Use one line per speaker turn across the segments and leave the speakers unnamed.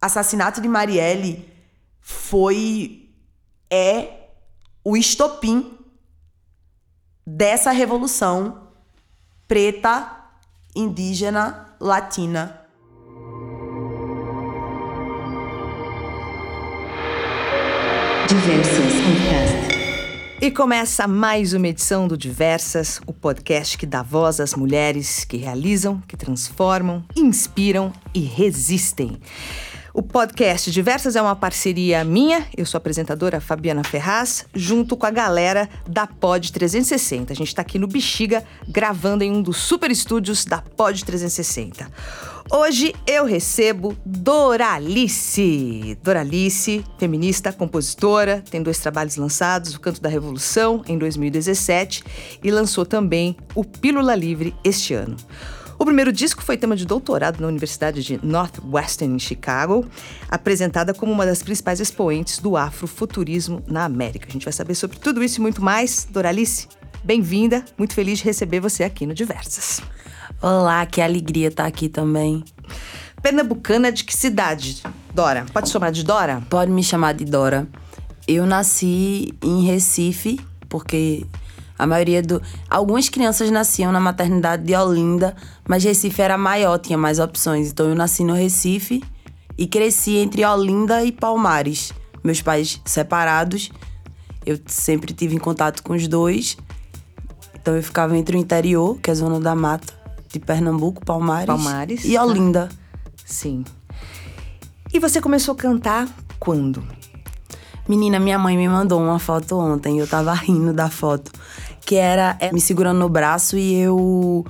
assassinato de Marielle foi é o estopim dessa revolução preta, indígena, latina.
Diversas Podcast.
E começa mais uma edição do Diversas, o podcast que dá voz às mulheres que realizam, que transformam, inspiram e resistem. O podcast Diversas é uma parceria minha, eu sou apresentadora Fabiana Ferraz, junto com a galera da Pod 360. A gente está aqui no Bexiga, gravando em um dos super estúdios da Pod 360. Hoje eu recebo Doralice. Doralice, feminista, compositora, tem dois trabalhos lançados, O Canto da Revolução, em 2017, e lançou também o Pílula Livre este ano. O primeiro disco foi tema de doutorado na Universidade de Northwestern, em Chicago, apresentada como uma das principais expoentes do afrofuturismo na América. A gente vai saber sobre tudo isso e muito mais. Doralice, bem-vinda. Muito feliz de receber você aqui no Diversas.
Olá, que alegria estar aqui também.
Pernambucana de que cidade? Dora. Pode chamar de Dora?
Pode me chamar de Dora. Eu nasci em Recife, porque a maioria do. Algumas crianças nasciam na maternidade de Olinda, mas Recife era maior, tinha mais opções. Então eu nasci no Recife e cresci entre Olinda e Palmares. Meus pais separados, eu sempre tive em contato com os dois. Então eu ficava entre o interior, que é a zona da mata, de Pernambuco, Palmares,
Palmares,
e Olinda.
Sim. E você começou a cantar quando?
Menina, minha mãe me mandou uma foto ontem, eu tava rindo da foto, que era é, me segurando no braço e eu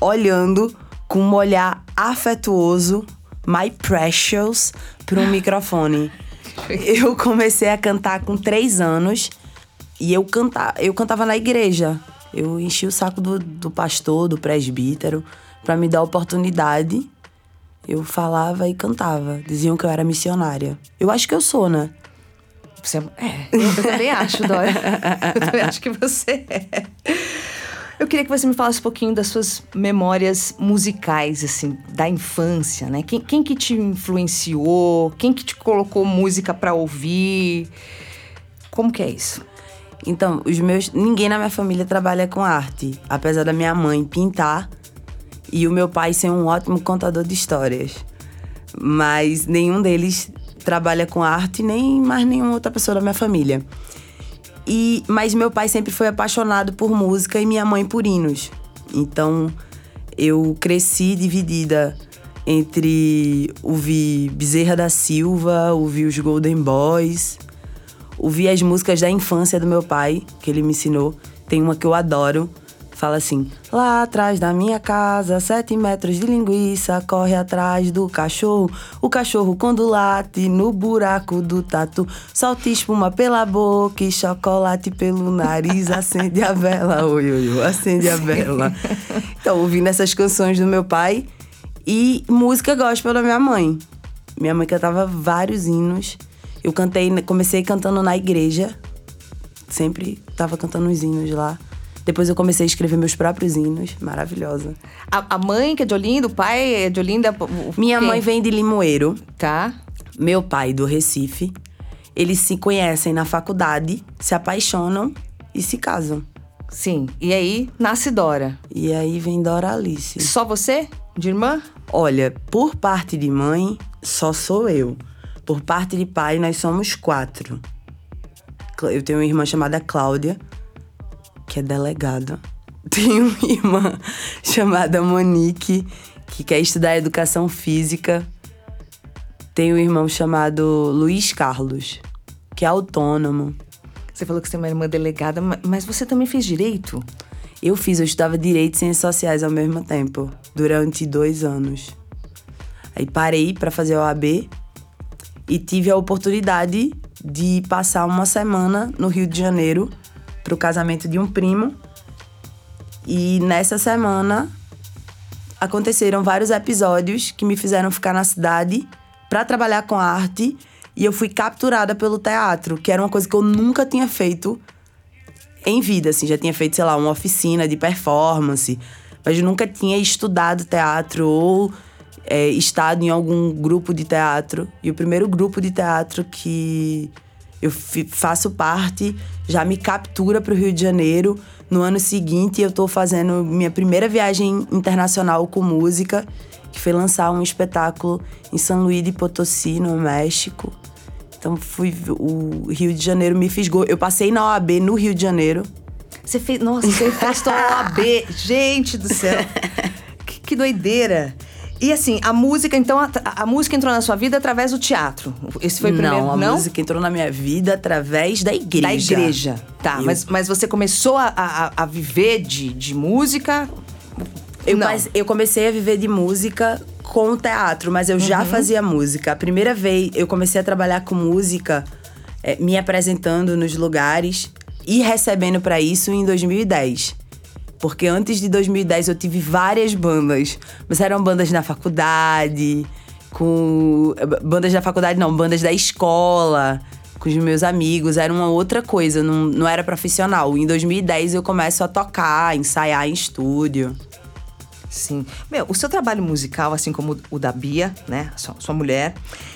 olhando com um olhar afetuoso, my precious, para um microfone. Eu comecei a cantar com três anos e eu, canta, eu cantava na igreja. Eu enchi o saco do, do pastor, do presbítero, para me dar oportunidade. Eu falava e cantava. Diziam que eu era missionária. Eu acho que eu sou, né?
Você é, é eu, eu também acho, Dora. Eu também acho que você é. Eu queria que você me falasse um pouquinho das suas memórias musicais, assim, da infância, né? Quem, quem que te influenciou? Quem que te colocou música para ouvir? Como que é isso?
Então, os meus. Ninguém na minha família trabalha com arte. Apesar da minha mãe pintar e o meu pai ser um ótimo contador de histórias. Mas nenhum deles trabalha com arte, nem mais nenhuma outra pessoa da minha família. E, mas meu pai sempre foi apaixonado por música e minha mãe por hinos. Então eu cresci dividida entre ouvir Bezerra da Silva, ouvir os Golden Boys, ouvir as músicas da infância do meu pai, que ele me ensinou. Tem uma que eu adoro, fala assim: Lá atrás da minha casa, sete metros de linguiça, corre atrás do cachorro. O cachorro, quando late no buraco do tatu, solta espuma pela boca e chocolate pelo nariz, acende a vela. Oi, oi, oi, acende a vela. Então, ouvindo essas canções do meu pai e música gospel da minha mãe. Minha mãe cantava vários hinos. Eu cantei, comecei cantando na igreja. Sempre tava cantando os hinos lá. Depois eu comecei a escrever meus próprios hinos. Maravilhosa.
A, a mãe que é de Olinda, o pai é de Olinda?
Minha
quem?
mãe vem de Limoeiro,
Tá.
meu pai do Recife. Eles se conhecem na faculdade, se apaixonam e se casam.
Sim. E aí, nasce Dora.
E aí vem Dora Alice.
Só você? De irmã?
Olha, por parte de mãe, só sou eu. Por parte de pai, nós somos quatro. Eu tenho uma irmã chamada Cláudia, que é delegada. Tenho uma irmã chamada Monique, que quer estudar educação física. Tenho um irmão chamado Luiz Carlos, que é autônomo.
Você falou que você é uma irmã delegada, ma- mas você também fez direito?
Eu fiz, eu estudava Direito e Ciências Sociais ao mesmo tempo, durante dois anos. Aí parei para fazer a OAB e tive a oportunidade de passar uma semana no Rio de Janeiro o casamento de um primo. E nessa semana aconteceram vários episódios que me fizeram ficar na cidade para trabalhar com arte e eu fui capturada pelo teatro, que era uma coisa que eu nunca tinha feito em vida, assim, já tinha feito, sei lá, uma oficina de performance, mas eu nunca tinha estudado teatro ou é, estado em algum grupo de teatro. E o primeiro grupo de teatro que eu faço parte já me captura para o Rio de Janeiro. No ano seguinte, eu estou fazendo minha primeira viagem internacional com música, que foi lançar um espetáculo em São Luís de Potosí, no México. Então, fui o Rio de Janeiro me fisgou. Eu passei na OAB no Rio de Janeiro.
Você fez. Nossa, você fez a OAB. Gente do céu. que, que doideira. E assim, a música, então, a, a, música entrou na sua vida através do teatro. Esse foi o primeiro,
não? a não? música entrou na minha vida através da igreja.
Da igreja, tá. Eu... Mas, mas você começou a, a, a viver de, de música?
Eu, mas, eu comecei a viver de música com o teatro, mas eu uhum. já fazia música. A primeira vez eu comecei a trabalhar com música, é, me apresentando nos lugares e recebendo para isso em 2010. Porque antes de 2010 eu tive várias bandas, mas eram bandas na faculdade, com. Bandas da faculdade não, bandas da escola, com os meus amigos, era uma outra coisa, não, não era profissional. Em 2010 eu começo a tocar, ensaiar em estúdio.
Sim. Meu, o seu trabalho musical, assim como o da Bia, né? Sua, sua mulher,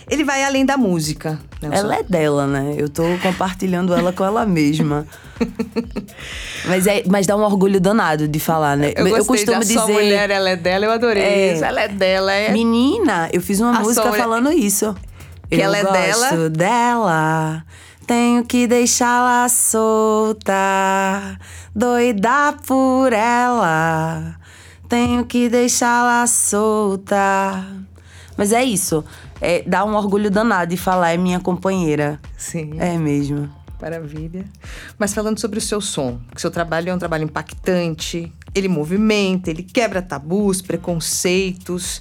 ele vai além da música.
Né? Ela é dela, né? Eu tô compartilhando ela com ela mesma. mas, é, mas dá um orgulho danado de falar, né?
Eu, eu costumo dizer. Sua mulher, ela é dela, eu adorei é, isso. Ela é dela. É...
Menina, eu fiz uma a música falando isso.
Que
eu
ela é
gosto
dela.
dela. Tenho que deixá-la solta, doida por ela tenho que deixá-la solta. Mas é isso. É, dá um orgulho danado de falar, é minha companheira.
Sim.
É mesmo.
Maravilha. Mas falando sobre o seu som, que seu trabalho é um trabalho impactante, ele movimenta, ele quebra tabus, preconceitos.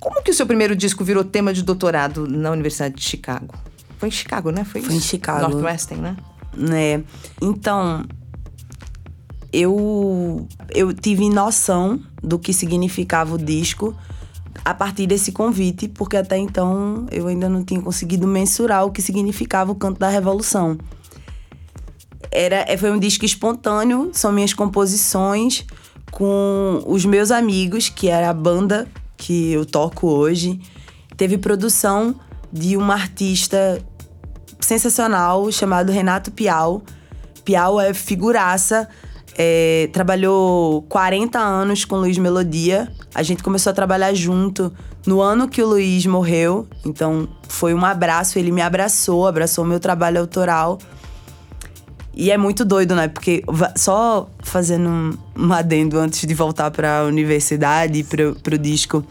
Como que o seu primeiro disco virou tema de doutorado na Universidade de Chicago? Foi em Chicago, né?
Foi, Foi em Chicago.
Northwestern, né?
É. Então, eu, eu tive noção do que significava o disco a partir desse convite, porque até então eu ainda não tinha conseguido mensurar o que significava o canto da revolução. Era, é, foi um disco espontâneo, são minhas composições com os meus amigos, que era a banda que eu toco hoje. Teve produção de uma artista sensacional chamado Renato Piau. Piau é figuraça é, trabalhou 40 anos com Luiz Melodia. A gente começou a trabalhar junto no ano que o Luiz morreu. Então foi um abraço, ele me abraçou, abraçou meu trabalho autoral. E é muito doido, né? Porque só fazendo um, adendo antes de voltar para a universidade, para pro disco.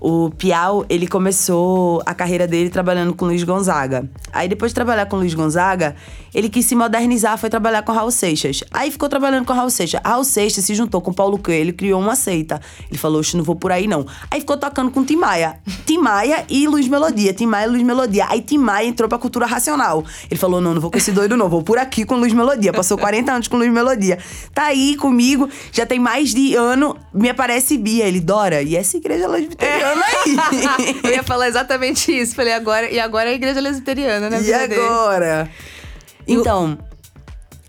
O Piau, ele começou a carreira dele trabalhando com Luiz Gonzaga. Aí depois de trabalhar com Luiz Gonzaga, ele quis se modernizar, foi trabalhar com Raul Seixas. Aí ficou trabalhando com Raul Seixas. Raul Seixas se juntou com Paulo Coelho, criou uma seita. Ele falou, oxe, não vou por aí não. Aí ficou tocando com Tim Maia. Tim Maia e Luiz Melodia. Tim Maia e Luiz Melodia. Aí Tim Maia entrou pra cultura racional. Ele falou, não, não vou com esse doido não, vou por aqui com Luiz Melodia. Passou 40 anos com Luiz Melodia. Tá aí comigo, já tem mais de ano, me aparece Bia. Ele, Dora, e essa igreja lesbiteriana aí?
eu ia falar exatamente isso. Falei, agora, e agora é a igreja lesbiteriana, né?
E agora? Então.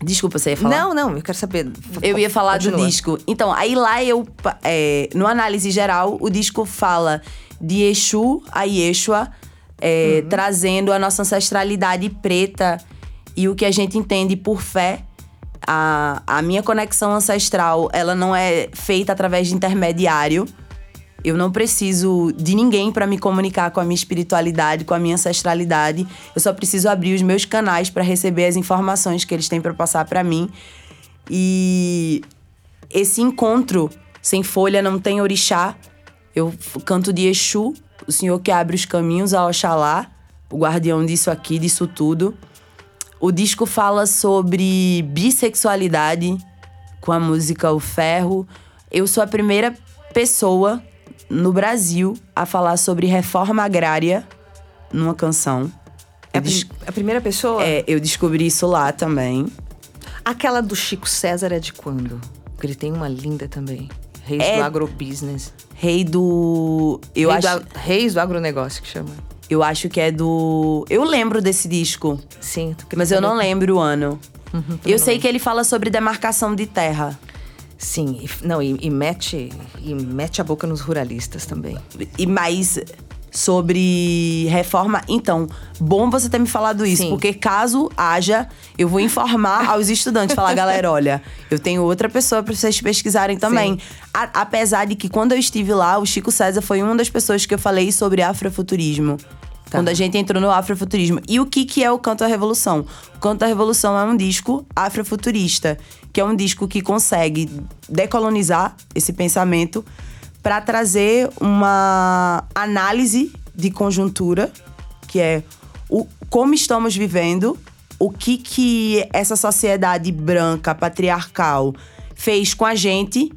Desculpa, você ia falar?
Não, não, eu quero saber.
Eu ia falar Continua. do disco. Então, aí lá eu. É, no análise geral, o disco fala de Exu a Yeshua, é, uhum. trazendo a nossa ancestralidade preta e o que a gente entende por fé. A, a minha conexão ancestral, ela não é feita através de intermediário. Eu não preciso de ninguém para me comunicar com a minha espiritualidade, com a minha ancestralidade. Eu só preciso abrir os meus canais para receber as informações que eles têm para passar para mim. E esse encontro sem folha não tem orixá. Eu canto de Exu, o Senhor que abre os caminhos a Oxalá, o guardião disso aqui, disso tudo. O disco fala sobre bissexualidade com a música O Ferro. Eu sou a primeira pessoa no Brasil a falar sobre reforma agrária numa canção.
É a, a primeira pessoa?
É, eu descobri isso lá também.
Aquela do Chico César é de quando? Porque ele tem uma linda também. Reis é... do agrobusiness.
Rei do. Eu
Rei
acho...
do a... Reis do agronegócio que chama.
Eu acho que é do. Eu lembro desse disco.
Sim,
mas eu não lembro o ano. Uhum, eu sei que ele fala sobre demarcação de terra.
Sim, e, não, e, e, mete, e mete a boca nos ruralistas também.
E mais sobre reforma. Então, bom você ter me falado isso, Sim. porque caso haja, eu vou informar aos estudantes, falar, galera, olha, eu tenho outra pessoa para vocês pesquisarem também. A, apesar de que quando eu estive lá, o Chico César foi uma das pessoas que eu falei sobre afrofuturismo. Tá. Quando a gente entrou no afrofuturismo. E o que, que é o Canto da Revolução? O Canto da Revolução é um disco afrofuturista, que é um disco que consegue decolonizar esse pensamento para trazer uma análise de conjuntura, que é o, como estamos vivendo, o que, que essa sociedade branca, patriarcal, fez com a gente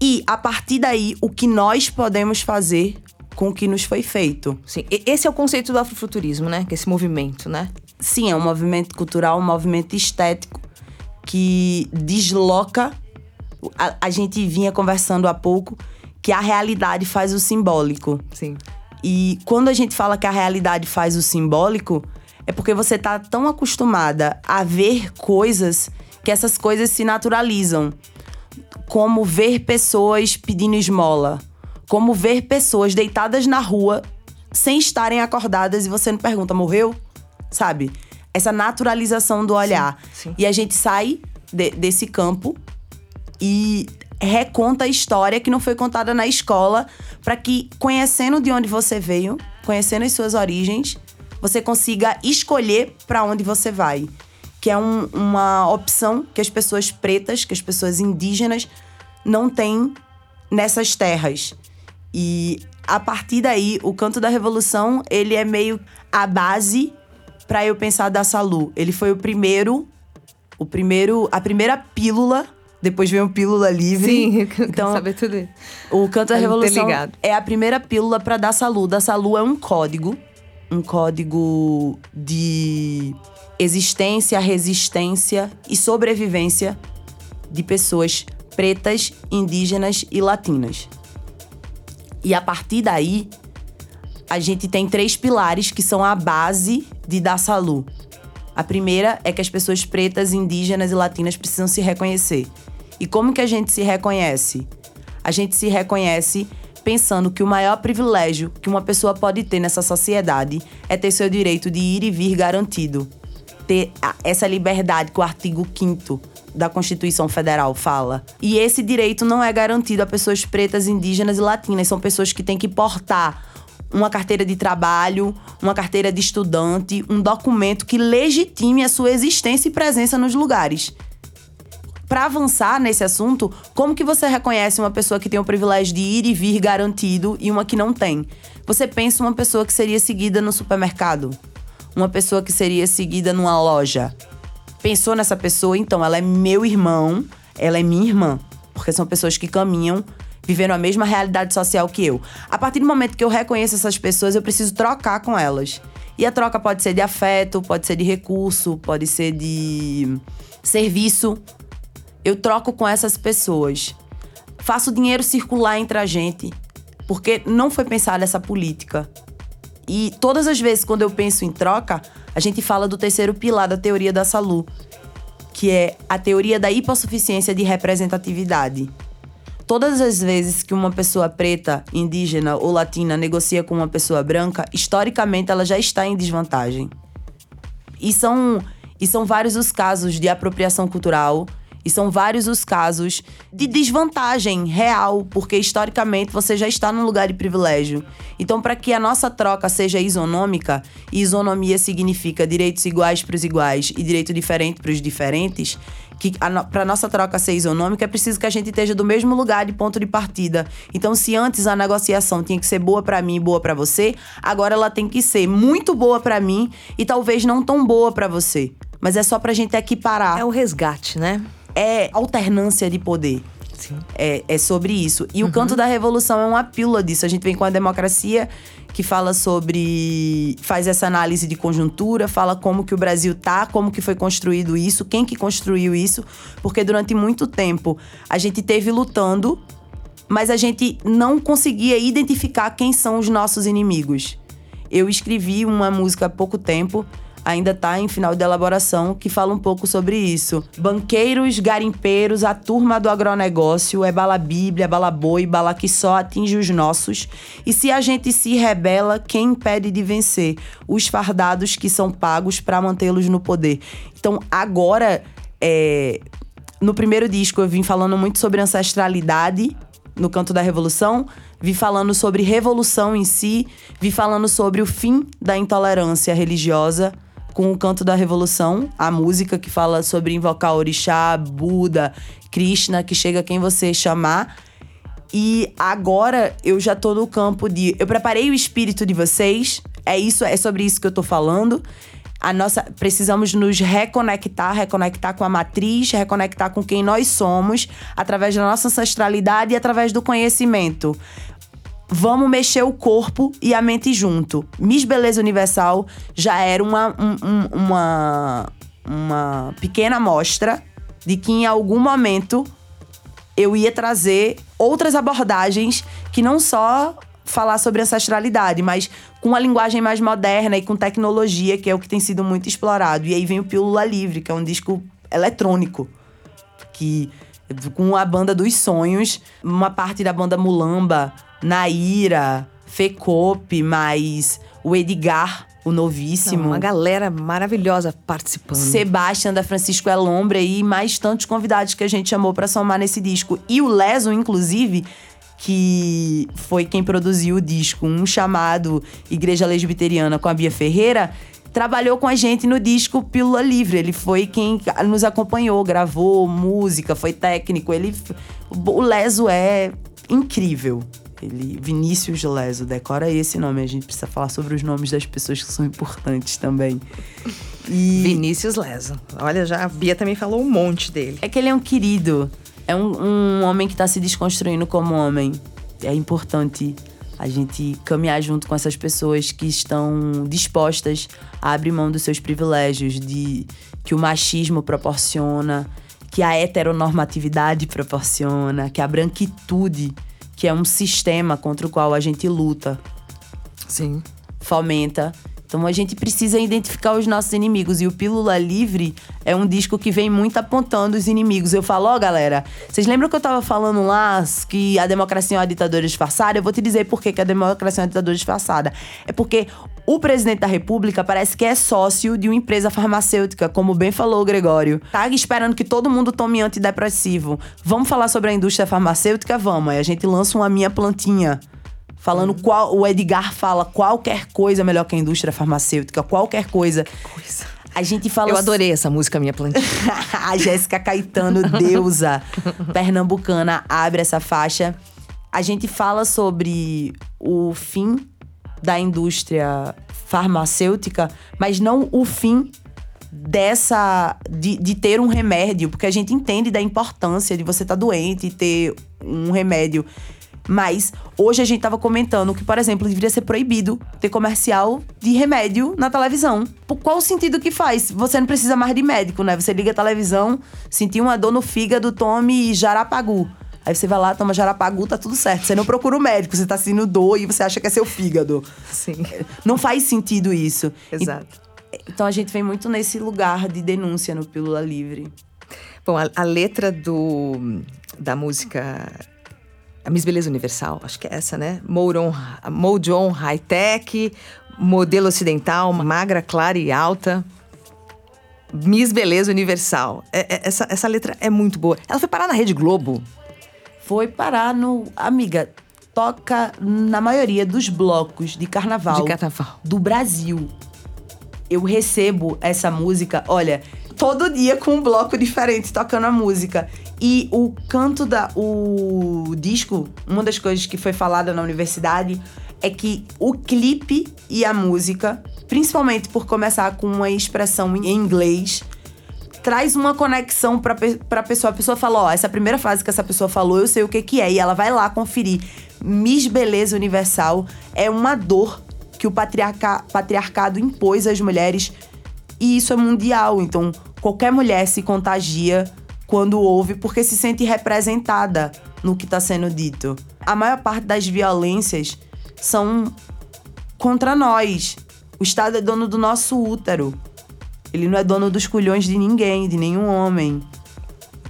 e, a partir daí, o que nós podemos fazer com o que nos foi feito.
Sim, esse é o conceito do afrofuturismo, né? Que é esse movimento, né?
Sim, é um movimento cultural, um movimento estético que desloca. A, a gente vinha conversando há pouco que a realidade faz o simbólico.
Sim.
E quando a gente fala que a realidade faz o simbólico, é porque você tá tão acostumada a ver coisas que essas coisas se naturalizam. Como ver pessoas pedindo esmola, como ver pessoas deitadas na rua sem estarem acordadas e você não pergunta, morreu? Sabe? Essa naturalização do olhar.
Sim, sim.
E a gente sai de, desse campo e reconta a história que não foi contada na escola, para que, conhecendo de onde você veio, conhecendo as suas origens, você consiga escolher para onde você vai. Que é um, uma opção que as pessoas pretas, que as pessoas indígenas não têm nessas terras. E a partir daí, o canto da revolução, ele é meio a base para eu pensar da Salu. Ele foi o primeiro, o primeiro, a primeira pílula depois vem o Pílula Livre.
Sim, eu quero então, saber tudo
O Canto da Revolução é a primeira pílula para dar salu. Dar salu é um código, um código de existência, resistência e sobrevivência de pessoas pretas, indígenas e latinas. E a partir daí, a gente tem três pilares que são a base de dar salu. A primeira é que as pessoas pretas, indígenas e latinas precisam se reconhecer. E como que a gente se reconhece? A gente se reconhece pensando que o maior privilégio que uma pessoa pode ter nessa sociedade é ter seu direito de ir e vir garantido. Ter essa liberdade que o artigo 5 da Constituição Federal fala. E esse direito não é garantido a pessoas pretas, indígenas e latinas. São pessoas que têm que portar uma carteira de trabalho, uma carteira de estudante, um documento que legitime a sua existência e presença nos lugares para avançar nesse assunto, como que você reconhece uma pessoa que tem o privilégio de ir e vir garantido e uma que não tem? Você pensa uma pessoa que seria seguida no supermercado, uma pessoa que seria seguida numa loja. Pensou nessa pessoa, então ela é meu irmão, ela é minha irmã, porque são pessoas que caminham vivendo a mesma realidade social que eu. A partir do momento que eu reconheço essas pessoas, eu preciso trocar com elas. E a troca pode ser de afeto, pode ser de recurso, pode ser de serviço, eu troco com essas pessoas. Faço o dinheiro circular entre a gente, porque não foi pensada essa política. E todas as vezes quando eu penso em troca, a gente fala do terceiro pilar da teoria da Salu, que é a teoria da hipossuficiência de representatividade. Todas as vezes que uma pessoa preta, indígena ou latina negocia com uma pessoa branca, historicamente ela já está em desvantagem. E são, e são vários os casos de apropriação cultural, e são vários os casos de desvantagem real, porque historicamente você já está num lugar de privilégio. Então, para que a nossa troca seja isonômica, e isonomia significa direitos iguais para os iguais e direito diferente para os diferentes, que para nossa troca ser isonômica é preciso que a gente esteja do mesmo lugar de ponto de partida. Então, se antes a negociação tinha que ser boa para mim e boa para você, agora ela tem que ser muito boa para mim e talvez não tão boa para você. Mas é só pra gente equiparar.
É o resgate, né?
é alternância de poder.
Sim.
É, é sobre isso. E uhum. o canto da revolução é uma pílula disso. A gente vem com a democracia que fala sobre. faz essa análise de conjuntura, fala como que o Brasil tá, como que foi construído isso, quem que construiu isso. Porque durante muito tempo a gente teve lutando, mas a gente não conseguia identificar quem são os nossos inimigos. eu escrevi uma música há pouco tempo ainda está em final de elaboração, que fala um pouco sobre isso. Banqueiros, garimpeiros, a turma do agronegócio é bala bíblia, bala boi, bala que só atinge os nossos. E se a gente se rebela, quem impede de vencer? Os fardados que são pagos para mantê-los no poder. Então, agora, é... no primeiro disco, eu vim falando muito sobre ancestralidade no canto da revolução, vi falando sobre revolução em si, vi falando sobre o fim da intolerância religiosa com o canto da revolução, a música que fala sobre invocar orixá, Buda, Krishna, que chega quem você chamar. E agora eu já tô no campo de eu preparei o espírito de vocês. É isso, é sobre isso que eu tô falando. A nossa precisamos nos reconectar, reconectar com a matriz, reconectar com quem nós somos através da nossa ancestralidade e através do conhecimento vamos mexer o corpo e a mente junto. Miss Beleza Universal já era uma, um, uma, uma pequena amostra de que em algum momento eu ia trazer outras abordagens que não só falar sobre ancestralidade, mas com uma linguagem mais moderna e com tecnologia, que é o que tem sido muito explorado. E aí vem o Pílula Livre, que é um disco eletrônico, que com a banda dos sonhos, uma parte da banda Mulamba, Naira, Fecope, mais o Edgar, o novíssimo. Não,
uma galera maravilhosa participando.
Sebastião da Francisco Elombre e mais tantos convidados que a gente chamou para somar nesse disco. E o Leso, inclusive, que foi quem produziu o disco, um chamado Igreja Lesbiteriana com a Bia Ferreira, trabalhou com a gente no disco Pílula Livre. Ele foi quem nos acompanhou, gravou música, foi técnico. Ele, o Leso é incrível. Ele, Vinícius Leso, decora esse nome. A gente precisa falar sobre os nomes das pessoas que são importantes também.
E... Vinícius Leso. Olha, já a Bia também falou um monte dele.
É que ele é um querido. É um, um homem que está se desconstruindo como homem. É importante a gente caminhar junto com essas pessoas que estão dispostas a abrir mão dos seus privilégios, de que o machismo proporciona, que a heteronormatividade proporciona, que a branquitude que é um sistema contra o qual a gente luta.
Sim.
Fomenta. Então a gente precisa identificar os nossos inimigos. E o Pílula Livre é um disco que vem muito apontando os inimigos. Eu falo, ó, oh, galera, vocês lembram que eu tava falando lá que a democracia é uma ditadura disfarçada? Eu vou te dizer por que, que a democracia é uma ditadura disfarçada. É porque o presidente da República parece que é sócio de uma empresa farmacêutica, como bem falou o Gregório. Tá esperando que todo mundo tome antidepressivo. Vamos falar sobre a indústria farmacêutica? Vamos. Aí a gente lança uma minha plantinha. Falando uhum. qual. O Edgar fala qualquer coisa melhor que a indústria farmacêutica, qualquer coisa.
coisa.
A gente fala.
Eu adorei essa música, Minha Plantinha.
a Jéssica Caetano, deusa pernambucana, abre essa faixa. A gente fala sobre o fim da indústria farmacêutica, mas não o fim dessa de, de ter um remédio, porque a gente entende da importância de você estar tá doente e ter um remédio. Mas hoje a gente estava comentando que, por exemplo, deveria ser proibido ter comercial de remédio na televisão. Por qual o sentido que faz? Você não precisa mais de médico, né? Você liga a televisão, sentiu uma dor no fígado, tome Jarapagu. Aí você vai lá, toma jarapagu, tá tudo certo. Você não procura o médico, você tá sentindo dor e você acha que é seu fígado.
Sim.
Não faz sentido isso.
Exato.
E, então a gente vem muito nesse lugar de denúncia no Pílula Livre.
Bom, a, a letra do, da música a Miss Beleza Universal, acho que é essa, né? Mouron, Mojon High Tech, modelo ocidental, magra, clara e alta. Miss Beleza Universal. É, é, essa, essa letra é muito boa. Ela foi parar na Rede Globo
foi parar no. Amiga, toca na maioria dos blocos de carnaval,
de carnaval.
do Brasil. Eu recebo essa música, olha, todo dia com um bloco diferente tocando a música. E o canto da. O disco, uma das coisas que foi falada na universidade é que o clipe e a música, principalmente por começar com uma expressão em inglês, traz uma conexão pra, pra pessoa. A pessoa fala, ó, essa primeira frase que essa pessoa falou, eu sei o que que é. E ela vai lá conferir. Miss Beleza Universal é uma dor que o patriarca, patriarcado impôs às mulheres. E isso é mundial. Então, qualquer mulher se contagia quando ouve porque se sente representada no que está sendo dito. A maior parte das violências são contra nós. O Estado é dono do nosso útero. Ele não é dono dos culhões de ninguém, de nenhum homem.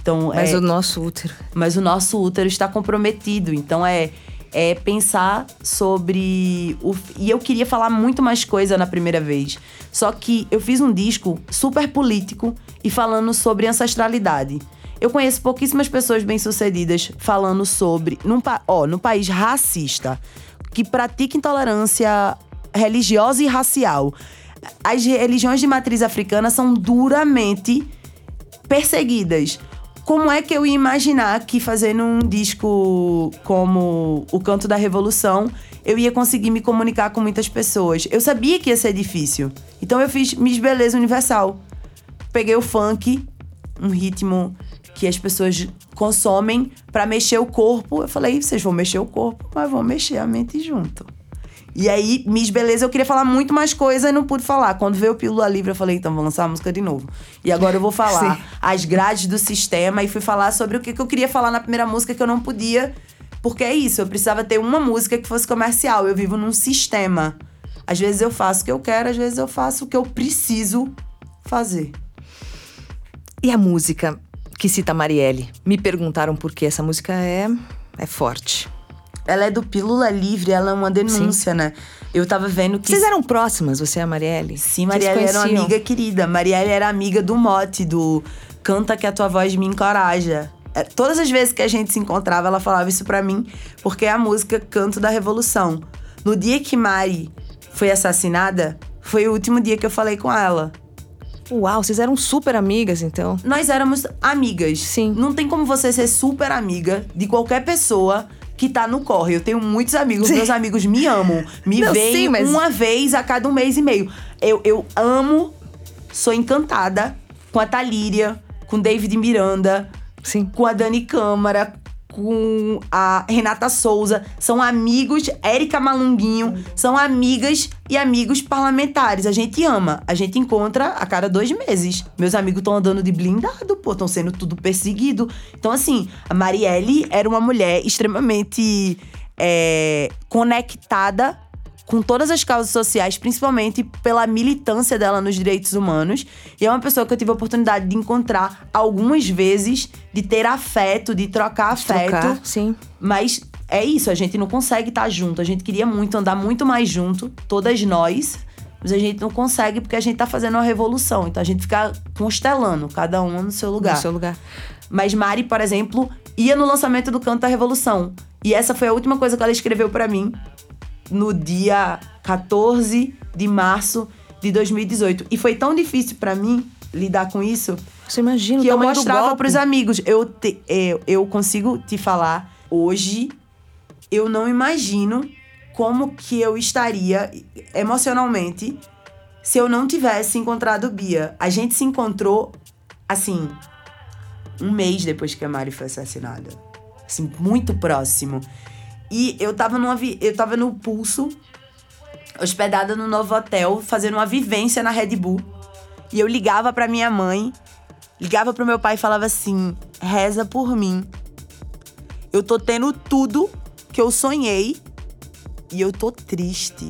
Então,
Mas
é,
o nosso útero.
mas o nosso útero está comprometido. Então é é pensar sobre o e eu queria falar muito mais coisa na primeira vez. Só que eu fiz um disco super político e falando sobre ancestralidade. Eu conheço pouquíssimas pessoas bem-sucedidas falando sobre num, ó, no país racista que pratica intolerância religiosa e racial. As religiões de matriz africana são duramente perseguidas. Como é que eu ia imaginar que fazendo um disco como O Canto da Revolução, eu ia conseguir me comunicar com muitas pessoas? Eu sabia que ia ser difícil. Então eu fiz Miss Beleza Universal. Peguei o funk, um ritmo que as pessoas consomem pra mexer o corpo. Eu falei, vocês vão mexer o corpo, mas vão mexer a mente junto. E aí, Miss Beleza, eu queria falar muito mais coisa e não pude falar. Quando veio o Pílula Livre, eu falei, então vou lançar a música de novo. E agora eu vou falar
Sim.
as grades do sistema e fui falar sobre o que, que eu queria falar na primeira música que eu não podia. Porque é isso, eu precisava ter uma música que fosse comercial. Eu vivo num sistema. Às vezes eu faço o que eu quero, às vezes eu faço o que eu preciso fazer.
E a música que cita Marielle? Me perguntaram por que essa música é, é forte.
Ela é do Pílula Livre, ela é uma denúncia, né? Eu tava vendo que.
Vocês eram próximas, você e a Marielle?
Sim, Marielle era uma amiga querida. Marielle era amiga do Mote, do Canta que a tua voz me encoraja. É, Todas as vezes que a gente se encontrava, ela falava isso pra mim, porque é a música Canto da Revolução. No dia que Mari foi assassinada, foi o último dia que eu falei com ela.
Uau, vocês eram super amigas, então.
Nós éramos amigas.
Sim.
Não tem como você ser super amiga de qualquer pessoa que tá no corre. Eu tenho muitos amigos,
Sim.
meus amigos me amam. Me
Não,
veem
sim, mas-
uma vez a cada um mês e meio. Eu, eu amo, sou encantada com a Talíria, com David Miranda,
Sim.
com a Dani Câmara, com a Renata Souza. São amigos, Érica Malunguinho, são amigas e amigos parlamentares. A gente ama. A gente encontra a cada dois meses. Meus amigos estão andando de blindado, pô, estão sendo tudo perseguido. Então, assim, a Marielle era uma mulher extremamente é, conectada com todas as causas sociais, principalmente pela militância dela nos direitos humanos. E é uma pessoa que eu tive a oportunidade de encontrar algumas vezes, de ter afeto, de trocar afeto.
Trocar, sim.
Mas é isso, a gente não consegue estar junto. A gente queria muito andar muito mais junto, todas nós. Mas a gente não consegue porque a gente tá fazendo uma revolução. Então a gente fica constelando, cada uma no seu lugar.
No seu lugar.
Mas Mari, por exemplo, ia no lançamento do Canto da Revolução. E essa foi a última coisa que ela escreveu pra mim no dia 14 de março de 2018. E foi tão difícil pra mim lidar com isso
Você imagina
que eu mostrava
golpe.
pros amigos. Eu, te- eu, eu consigo te falar, hoje, eu não imagino como que eu estaria emocionalmente se eu não tivesse encontrado Bia. A gente se encontrou, assim, um mês depois que a Mari foi assassinada. Assim, muito próximo. E eu tava, numa, vi- eu tava no Pulso, hospedada no novo hotel, fazendo uma vivência na Red Bull. E eu ligava pra minha mãe, ligava pro meu pai e falava assim: reza por mim. Eu tô tendo tudo que eu sonhei e eu tô triste.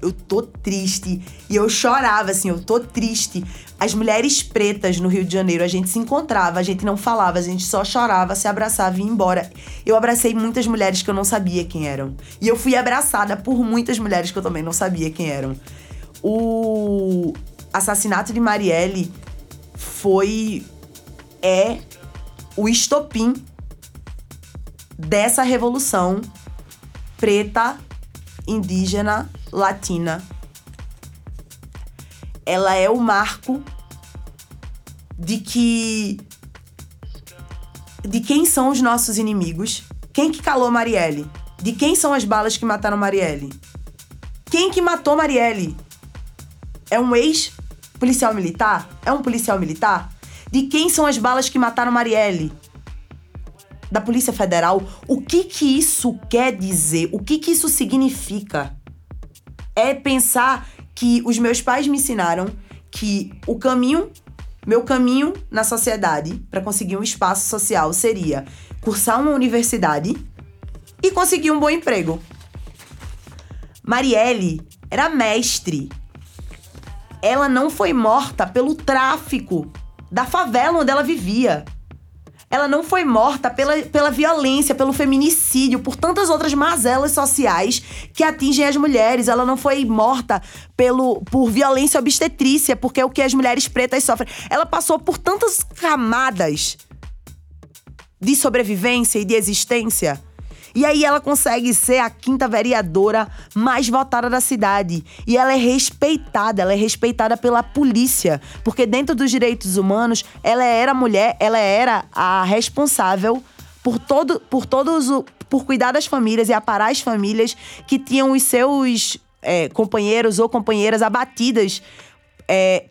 Eu tô triste. E eu chorava assim, eu tô triste. As mulheres pretas no Rio de Janeiro, a gente se encontrava, a gente não falava, a gente só chorava, se abraçava e ia embora. Eu abracei muitas mulheres que eu não sabia quem eram. E eu fui abraçada por muitas mulheres que eu também não sabia quem eram. O assassinato de Marielle foi. é o estopim dessa revolução preta, indígena, latina. Ela é o marco de que de quem são os nossos inimigos? Quem que calou Marielle? De quem são as balas que mataram Marielle? Quem que matou Marielle? É um ex-policial militar? É um policial militar? De quem são as balas que mataram Marielle? Da Polícia Federal? O que que isso quer dizer? O que que isso significa? É pensar que os meus pais me ensinaram que o caminho, meu caminho na sociedade para conseguir um espaço social seria cursar uma universidade e conseguir um bom emprego. Marielle era mestre. Ela não foi morta pelo tráfico da favela onde ela vivia. Ela não foi morta pela, pela violência, pelo feminicídio, por tantas outras mazelas sociais que atingem as mulheres. Ela não foi morta pelo, por violência obstetrícia, porque é o que as mulheres pretas sofrem. Ela passou por tantas camadas de sobrevivência e de existência e aí ela consegue ser a quinta vereadora mais votada da cidade. E ela é respeitada, ela é respeitada pela polícia. Porque dentro dos direitos humanos, ela era mulher, ela era a responsável por todo, por todos o, por cuidar das famílias e aparar as famílias que tinham os seus é, companheiros ou companheiras abatidas é,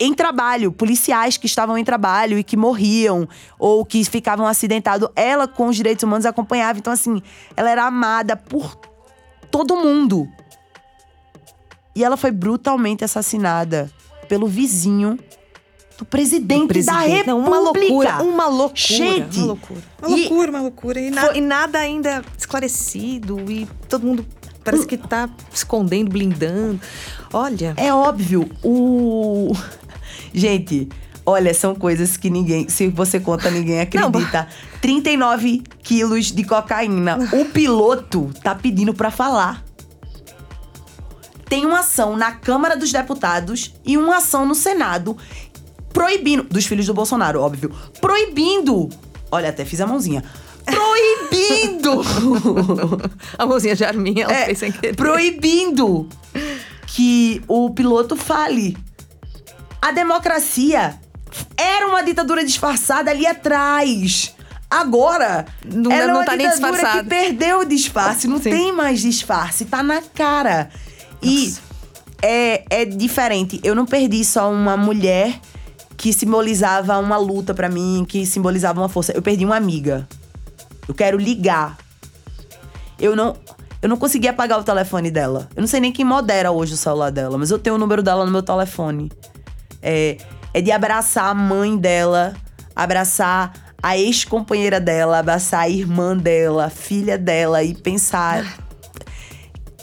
em trabalho, policiais que estavam em trabalho e que morriam ou que ficavam acidentados. Ela, com os direitos humanos, acompanhava. Então, assim, ela era amada por todo mundo. E ela foi brutalmente assassinada pelo vizinho do presidente, presidente, da República. Não,
uma loucura, uma loucura.
Gente,
uma loucura. Uma loucura, uma loucura. E, na, foi... e nada ainda esclarecido e todo mundo parece que tá escondendo, blindando. Olha.
É óbvio, o Gente, olha, são coisas que ninguém. Se você conta, ninguém acredita. Não, 39 quilos de cocaína. O piloto tá pedindo para falar. Tem uma ação na Câmara dos Deputados e uma ação no Senado proibindo. Dos filhos do Bolsonaro, óbvio. Proibindo. Olha, até fiz a mãozinha proibindo.
a mãozinha de arminha, ela é, fez sem querer.
Proibindo que o piloto fale a democracia era uma ditadura disfarçada ali atrás. Agora, não, ela não é uma tá ditadura que perdeu o disfarce. Não Sim. tem mais disfarce, tá na cara. E é, é diferente. Eu não perdi só uma mulher que simbolizava uma luta para mim, que simbolizava uma força. Eu perdi uma amiga. Eu quero ligar. Eu não. Eu não consegui apagar o telefone dela. Eu não sei nem quem modera hoje o celular dela, mas eu tenho o número dela no meu telefone. É, é de abraçar a mãe dela, abraçar a ex-companheira dela, abraçar a irmã dela, a filha dela e pensar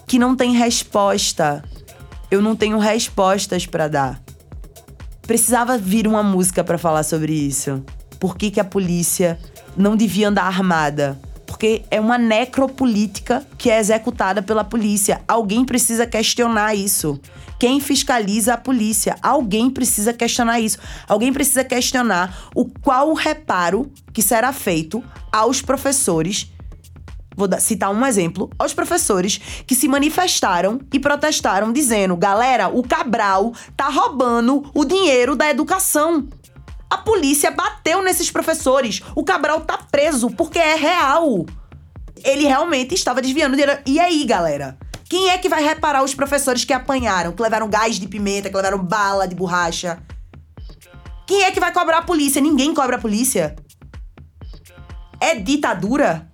que não tem resposta. Eu não tenho respostas para dar. Precisava vir uma música para falar sobre isso. Por que, que a polícia não devia andar armada? Porque é uma necropolítica que é executada pela polícia. Alguém precisa questionar isso. Quem fiscaliza a polícia? Alguém precisa questionar isso. Alguém precisa questionar o qual o reparo que será feito aos professores vou citar um exemplo, aos professores que se manifestaram e protestaram dizendo: galera, o Cabral tá roubando o dinheiro da educação. A polícia bateu nesses professores. O Cabral tá preso porque é real. Ele realmente estava desviando dinheiro. E aí, galera? Quem é que vai reparar os professores que apanharam, que levaram gás de pimenta, que levaram bala de borracha? Quem é que vai cobrar a polícia? Ninguém cobra a polícia. É ditadura?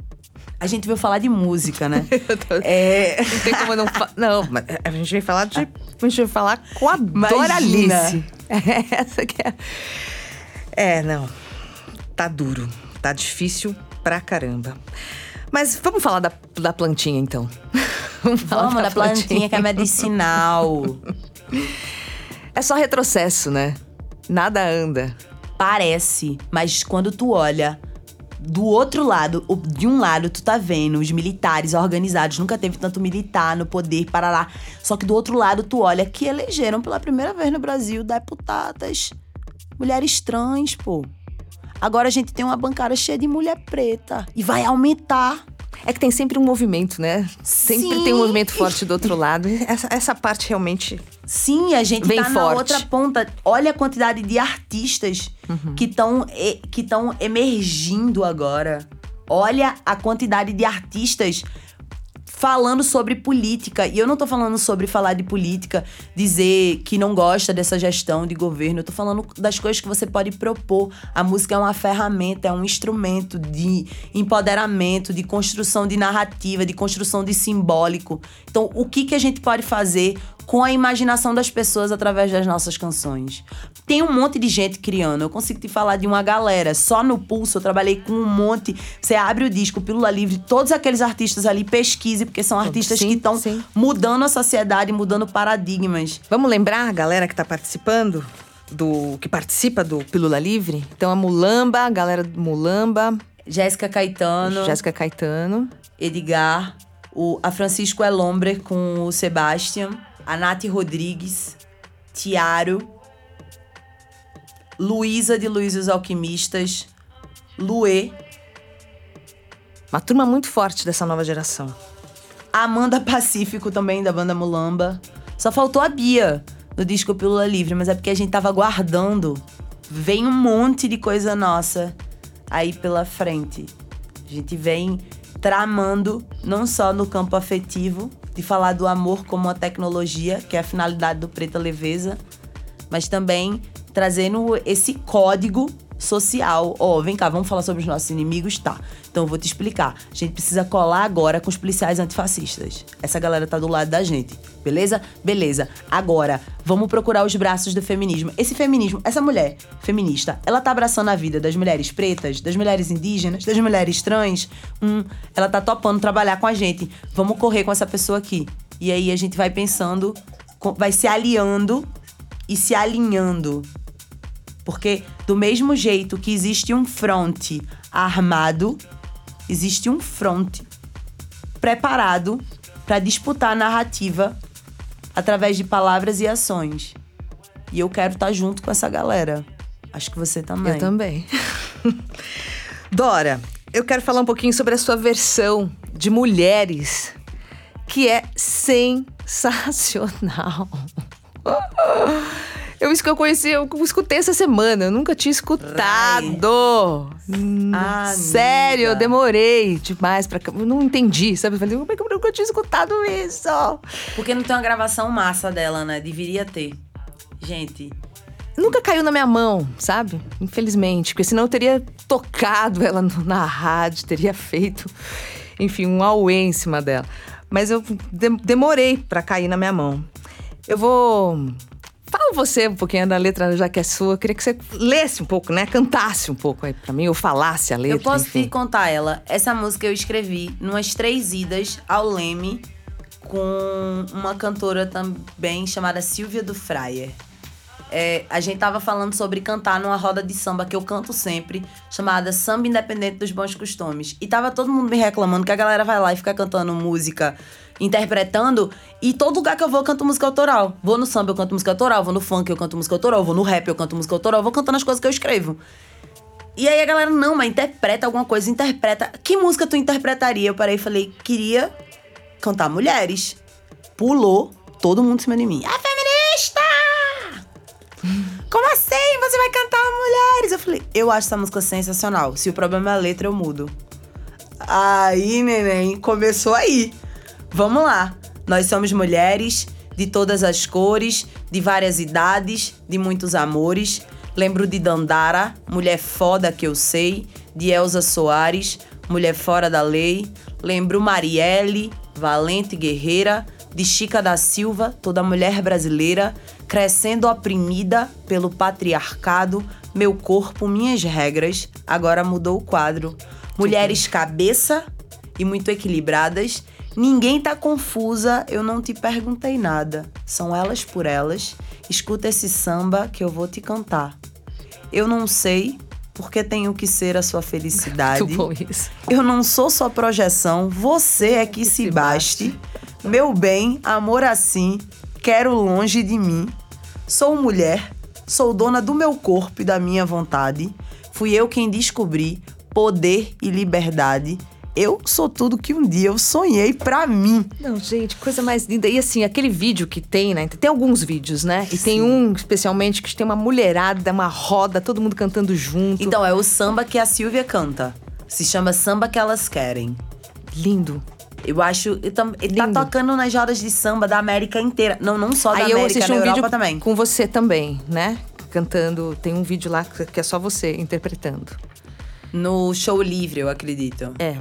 A gente veio falar de música, né?
é... Não tem como não falar. Não, mas a gente veio falar de. A gente veio falar com a Doralice. Essa que é. É, não. Tá duro. Tá difícil pra caramba. Mas vamos falar da, da plantinha, então.
vamos falar vamos da, da plantinha. plantinha que é medicinal.
é só retrocesso, né? Nada anda.
Parece, mas quando tu olha do outro lado, de um lado, tu tá vendo os militares organizados, nunca teve tanto militar no poder, para lá. Só que do outro lado, tu olha que elegeram pela primeira vez no Brasil deputadas mulheres trans, pô. Agora a gente tem uma bancada cheia de mulher preta. E vai aumentar.
É que tem sempre um movimento, né? Sempre Sim. tem um movimento forte do outro lado. Essa, essa parte realmente.
Sim, a gente vem tá forte. na outra ponta. Olha a quantidade de artistas uhum. que estão que emergindo agora. Olha a quantidade de artistas falando sobre política. E eu não tô falando sobre falar de política, dizer que não gosta dessa gestão de governo. Eu tô falando das coisas que você pode propor. A música é uma ferramenta, é um instrumento de empoderamento, de construção de narrativa, de construção de simbólico. Então, o que, que a gente pode fazer com a imaginação das pessoas através das nossas canções. Tem um monte de gente criando. Eu consigo te falar de uma galera. Só no Pulso eu trabalhei com um monte. Você abre o disco, Pílula Livre, todos aqueles artistas ali, pesquise, porque são artistas
Sim,
que estão mudando a sociedade, mudando paradigmas.
Vamos lembrar a galera que tá participando do que participa do Pílula Livre? Então a Mulamba, a galera do Mulamba,
Jéssica Caetano,
Jéssica Caetano,
Edgar, o, a Francisco Elombre com o Sebastian, a Nath Rodrigues, Tiaro, Luísa de Luiz e os Alquimistas, Luê,
uma turma muito forte dessa nova geração.
Amanda Pacífico também, da banda Mulamba. Só faltou a Bia no disco Pílula Livre, mas é porque a gente tava guardando. Vem um monte de coisa nossa aí pela frente. A gente vem tramando, não só no campo afetivo, de falar do amor como uma tecnologia, que é a finalidade do Preta Leveza, mas também trazendo esse código social. Ó, vem cá, vamos falar sobre os nossos inimigos? Tá. Então eu vou te explicar. A gente precisa colar agora com os policiais antifascistas. Essa galera tá do lado da gente. Beleza? Beleza. Agora, vamos procurar os braços do feminismo. Esse feminismo, essa mulher feminista, ela tá abraçando a vida das mulheres pretas, das mulheres indígenas, das mulheres trans. Hum, ela tá topando trabalhar com a gente. Vamos correr com essa pessoa aqui. E aí a gente vai pensando, vai se aliando e se alinhando. Porque do mesmo jeito que existe um fronte armado, existe um fronte preparado para disputar a narrativa através de palavras e ações. E eu quero estar junto com essa galera. Acho que você também.
Eu também. Dora, eu quero falar um pouquinho sobre a sua versão de mulheres, que é sensacional. Eu, isso que eu conheci, eu escutei essa semana, eu nunca tinha escutado. Hum. Sério, eu demorei demais pra. Eu não entendi, sabe? Eu falei, como é que eu nunca tinha escutado isso?
Porque não tem uma gravação massa dela, né? Deveria ter. Gente,
nunca caiu na minha mão, sabe? Infelizmente, porque senão eu teria tocado ela na rádio, teria feito, enfim, um auê em cima dela. Mas eu de- demorei pra cair na minha mão. Eu vou. Fala você um pouquinho da letra, já que é sua. Eu queria que você lesse um pouco, né? Cantasse um pouco aí pra mim, ou falasse a letra.
eu posso
enfim.
te contar ela. Essa música eu escrevi numas três idas ao Leme com uma cantora também chamada Silvia do Fraier. É, a gente tava falando sobre cantar numa roda de samba que eu canto sempre, chamada Samba Independente dos Bons Costumes. E tava todo mundo me reclamando que a galera vai lá e fica cantando música, interpretando, e todo lugar que eu vou eu canto música autoral. Vou no samba, eu canto música autoral, vou no funk, eu canto música autoral, vou no rap, eu canto música autoral, vou cantando as coisas que eu escrevo. E aí a galera, não, mas interpreta alguma coisa, interpreta. Que música tu interpretaria? Eu parei e falei, queria cantar mulheres. Pulou todo mundo em cima de mim. É feminista! Como assim? Você vai cantar mulheres? Eu falei, eu acho essa música sensacional. Se o problema é a letra, eu mudo. Aí, neném, começou aí. Vamos lá. Nós somos mulheres de todas as cores, de várias idades, de muitos amores. Lembro de Dandara, mulher foda que eu sei, de Elza Soares, mulher fora da lei. Lembro Marielle, valente guerreira, de Chica da Silva, toda mulher brasileira, crescendo oprimida pelo patriarcado, meu corpo, minhas regras, agora mudou o quadro. Mulheres cabeça e muito equilibradas. Ninguém tá confusa, eu não te perguntei nada. São elas por elas. Escuta esse samba que eu vou te cantar. Eu não sei porque tenho que ser a sua felicidade.
Muito bom isso.
Eu não sou sua projeção, você é que se
se
baste. Meu bem, amor assim, quero longe de mim. Sou mulher, sou dona do meu corpo e da minha vontade. Fui eu quem descobri poder e liberdade. Eu sou tudo que um dia eu sonhei pra mim.
Não, gente, coisa mais linda. E assim, aquele vídeo que tem, né? Tem alguns vídeos, né? E tem um, especialmente, que tem uma mulherada, uma roda, todo mundo cantando junto.
Então, é o samba que a Silvia canta. Se chama Samba que Elas Querem.
lindo.
Eu acho. eu tam- Ele tá tocando nas rodas de samba da América inteira. Não, não só da
Aí eu
América,
assisti
na
um
Europa
vídeo
também.
com você também, né? Cantando. Tem um vídeo lá que é só você interpretando.
No show livre, eu acredito.
É.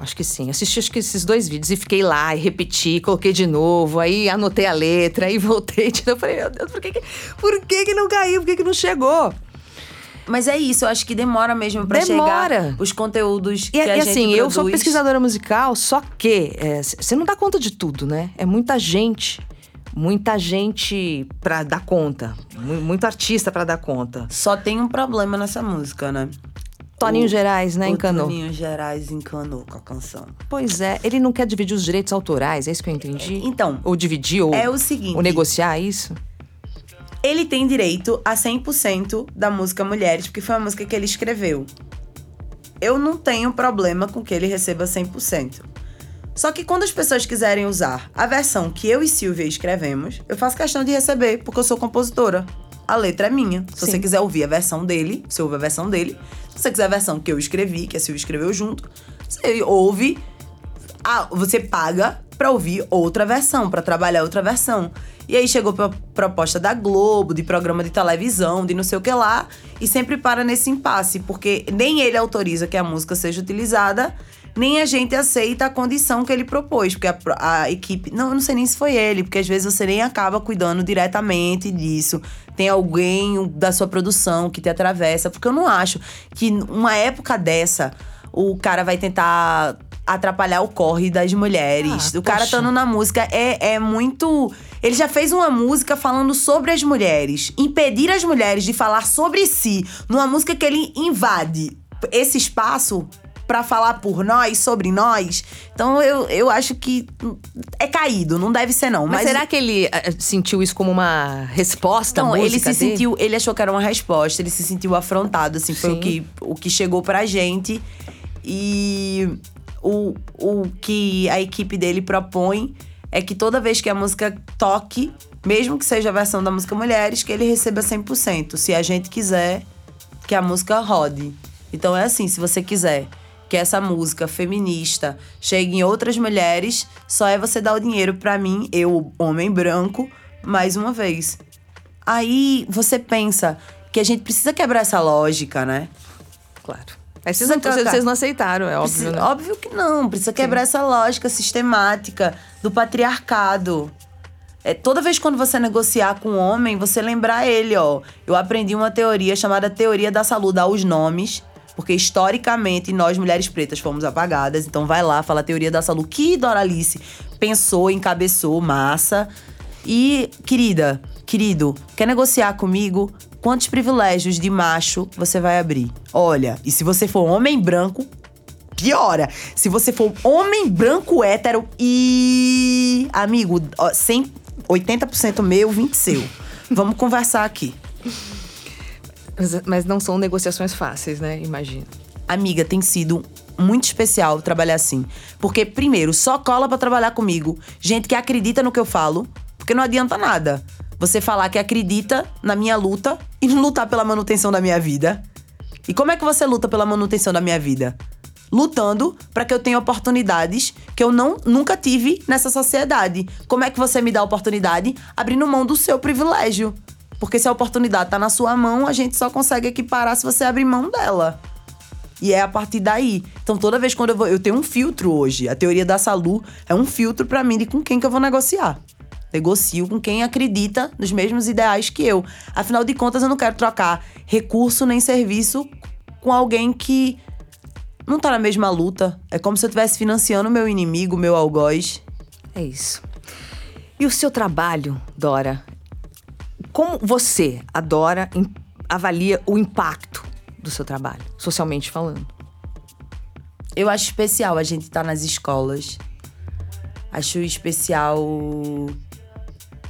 Acho que sim. Assisti acho que esses dois vídeos e fiquei lá e repeti, coloquei de novo, aí anotei a letra, aí voltei de novo. Falei, meu Deus, por que, que, por que, que não caiu? Por que, que não chegou?
Mas é isso, eu acho que demora mesmo pra
Demora.
chegar os conteúdos
E,
que a
e
gente
assim, eu sou
produz.
pesquisadora musical, só que é, você não dá conta de tudo, né? É muita gente. Muita gente pra dar conta. Mu- Muito artista pra dar conta.
Só tem um problema nessa música, né?
Toninho
O-
Gerais, né? Encanou.
Toninho Gerais encanou com a canção.
Pois é, ele não quer dividir os direitos autorais, é isso que eu entendi?
Então,
Ou dividir, ou,
é o seguinte.
ou negociar isso?
ele tem direito a 100% da música Mulheres, porque foi uma música que ele escreveu. Eu não tenho problema com que ele receba 100%. Só que quando as pessoas quiserem usar a versão que eu e Silvia escrevemos, eu faço questão de receber, porque eu sou compositora. A letra é minha. Se
Sim.
você quiser ouvir a versão dele, você ouve a versão dele. Se você quiser a versão que eu escrevi, que a Silvia escreveu junto, você ouve ah, você paga pra ouvir outra versão, pra trabalhar outra versão. E aí chegou pra proposta da Globo, de programa de televisão, de não sei o que lá, e sempre para nesse impasse, porque nem ele autoriza que a música seja utilizada, nem a gente aceita a condição que ele propôs, porque a, a equipe. Não, eu não sei nem se foi ele, porque às vezes você nem acaba cuidando diretamente disso. Tem alguém da sua produção que te atravessa, porque eu não acho que numa época dessa o cara vai tentar atrapalhar o corre das mulheres.
Ah,
o cara estando na música é, é muito. Ele já fez uma música falando sobre as mulheres. Impedir as mulheres de falar sobre si numa música que ele invade esse espaço pra falar por nós, sobre nós. Então eu, eu acho que é caído, não deve ser não.
Mas, será que ele eh, sentiu isso como uma resposta
Não, ele se
dele?
sentiu, ele achou que era uma resposta, ele se sentiu afrontado, assim, foi o que, o que chegou pra gente. E o, o que a equipe dele propõe é que toda vez que a música toque, mesmo que seja a versão da música Mulheres, que ele receba 100%, se a gente quiser que a música rode. Então é assim, se você quiser que essa música feminista chegue em outras mulheres, só é você dar o dinheiro pra mim, eu, homem branco, mais uma vez. Aí você pensa que a gente precisa quebrar essa lógica, né?
Claro. Aí vocês, não, vocês- não aceitaram, é óbvio,
Precisa-
né?
óbvio que não. Precisa quebrar essa lógica sistemática do patriarcado. É, toda vez quando você negociar com um homem, você lembrar ele, ó. Eu aprendi uma teoria chamada teoria da saúde, dar os nomes. Porque historicamente nós, mulheres pretas, fomos apagadas. Então vai lá, fala a teoria da saúde. Que Doralice pensou, encabeçou, massa. E, querida, querido, quer negociar comigo? Quantos privilégios de macho você vai abrir? Olha, e se você for homem branco, piora. Se você for homem branco hétero e. Amigo, ó, 100, 80% meu, 20% seu. Vamos conversar aqui.
Mas, não são negociações fáceis, né? Imagino.
Amiga, tem sido muito especial trabalhar assim. Porque, primeiro, só cola pra trabalhar comigo gente que acredita no que eu falo, porque não adianta nada você falar que acredita na minha luta e não lutar pela manutenção da minha vida. E como é que você luta pela manutenção da minha vida? Lutando pra que eu tenha oportunidades que eu não nunca tive nessa sociedade. Como é que você me dá oportunidade? Abrindo mão do seu privilégio. Porque se a oportunidade tá na sua mão, a gente só consegue equiparar se você abrir mão dela. E é a partir daí. Então, toda vez quando eu vou. Eu tenho um filtro hoje. A teoria da Salu é um filtro pra mim de com quem que eu vou negociar. Negocio com quem acredita nos mesmos ideais que eu. Afinal de contas, eu não quero trocar recurso nem serviço com alguém que não tá na mesma luta. É como se eu estivesse financiando meu inimigo, meu algoz.
É isso. E o seu trabalho, Dora? Como você, a Dora, im- avalia o impacto do seu trabalho, socialmente falando?
Eu acho especial a gente estar nas escolas. Acho especial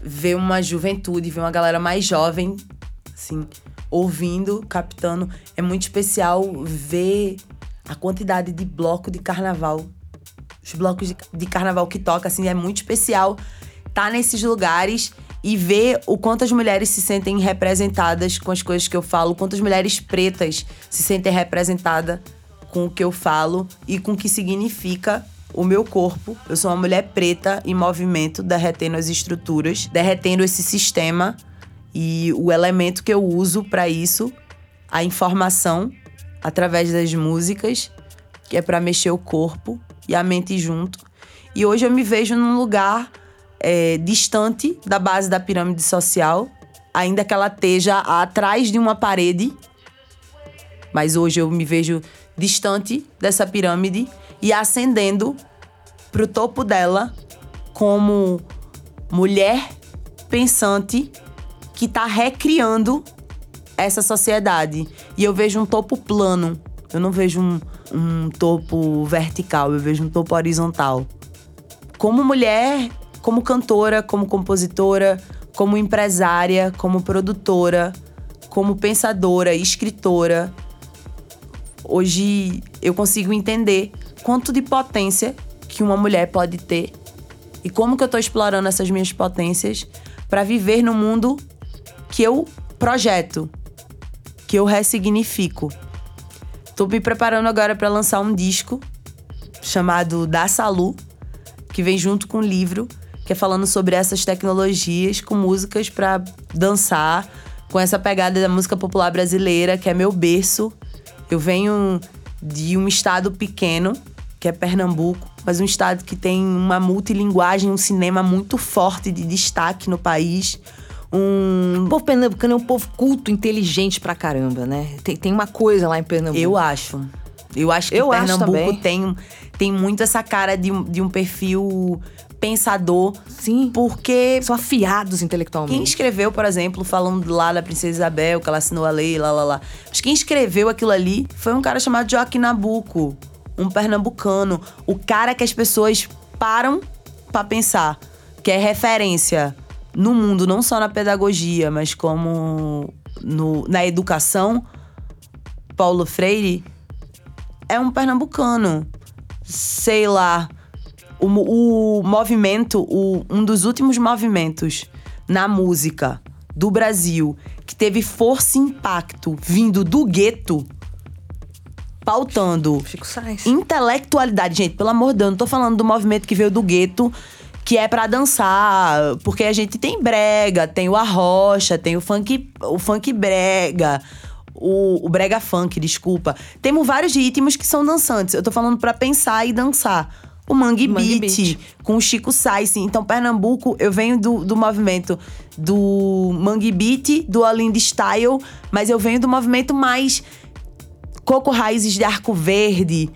ver uma juventude, ver uma galera mais jovem, assim, ouvindo, captando. É muito especial ver a quantidade de bloco de carnaval. Os blocos de, de carnaval que toca, assim, é muito especial estar nesses lugares e ver o quanto as mulheres se sentem representadas com as coisas que eu falo, quantas mulheres pretas se sentem representadas com o que eu falo e com o que significa o meu corpo. Eu sou uma mulher preta em movimento, derretendo as estruturas, derretendo esse sistema e o elemento que eu uso para isso, a informação através das músicas, que é para mexer o corpo e a mente junto. E hoje eu me vejo num lugar é, distante da base da pirâmide social, ainda que ela esteja atrás de uma parede. Mas hoje eu me vejo distante dessa pirâmide e ascendendo para o topo dela como mulher pensante que está recriando essa sociedade. E eu vejo um topo plano. Eu não vejo um, um topo vertical, eu vejo um topo horizontal. Como mulher, como cantora, como compositora, como empresária, como produtora, como pensadora, escritora, hoje eu consigo entender quanto de potência que uma mulher pode ter e como que eu tô explorando essas minhas potências para viver no mundo que eu projeto, que eu ressignifico. Tô me preparando agora para lançar um disco chamado Da Salu, que vem junto com um livro que é falando sobre essas tecnologias com músicas para dançar, com essa pegada da música popular brasileira, que é meu berço. Eu venho de um estado pequeno, que é Pernambuco, mas um estado que tem uma multilinguagem, um cinema muito forte de destaque no país. Um...
O povo pernambucano é um povo culto, inteligente pra caramba, né? Tem, tem uma coisa lá em Pernambuco.
Eu acho. Eu acho que
Eu acho
Pernambuco
também.
tem, tem muito essa cara de, de um perfil pensador.
Sim.
Porque
São afiados
quem
intelectualmente.
escreveu, por exemplo, falando lá da Princesa Isabel, que ela assinou a lei, lá, lá, lá. Mas quem escreveu aquilo ali foi um cara chamado Joaquim Nabuco, um pernambucano. O cara que as pessoas param pra pensar, que é referência no mundo, não só na pedagogia, mas como no, na educação. Paulo Freire é um pernambucano. Sei lá. O, o movimento, o- um dos últimos movimentos na música do Brasil que teve força e impacto vindo do gueto, pautando
Chico Sainz.
intelectualidade, gente, pelo amor de Deus, não tô falando do movimento que veio do gueto, que é pra dançar, porque a gente tem brega, tem o arrocha, tem o funk, o funk brega, o, o brega funk, desculpa. Temos vários ritmos que são dançantes. Eu tô falando pra pensar e dançar. O Mangue,
Mangue
Beat,
Beat.
com o Chico Sainz. Então, Pernambuco, eu venho do, do movimento do Mangue Beat, do Alinda Style, mas eu venho do movimento mais Coco Raízes de Arco Verde,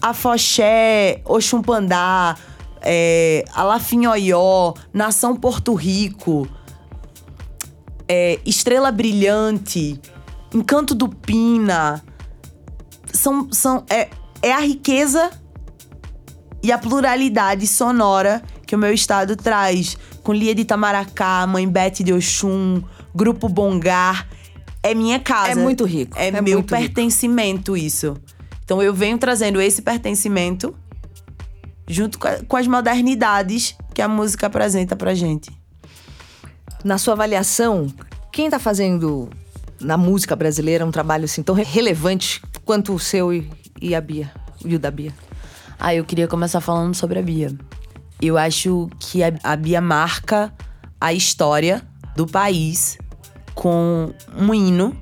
Afoxé, Oxumpandá, é, Alafinhoió, Nação Porto Rico, é, Estrela Brilhante, Encanto do Pina. São, são, é, é a riqueza e a pluralidade sonora que o meu estado traz. Com Lia de Itamaracá, Mãe Bete de Oxum, Grupo Bongar. É minha casa.
É muito rico,
É,
é
meu
muito rico.
pertencimento isso. Então eu venho trazendo esse pertencimento junto com, a- com as modernidades que a música apresenta pra gente.
Na sua avaliação, quem tá fazendo na música brasileira um trabalho assim tão re- relevante quanto o seu e, e a Bia? E o da Bia?
Ah, eu queria começar falando sobre a Bia. Eu acho que a, a Bia marca a história do país com um hino,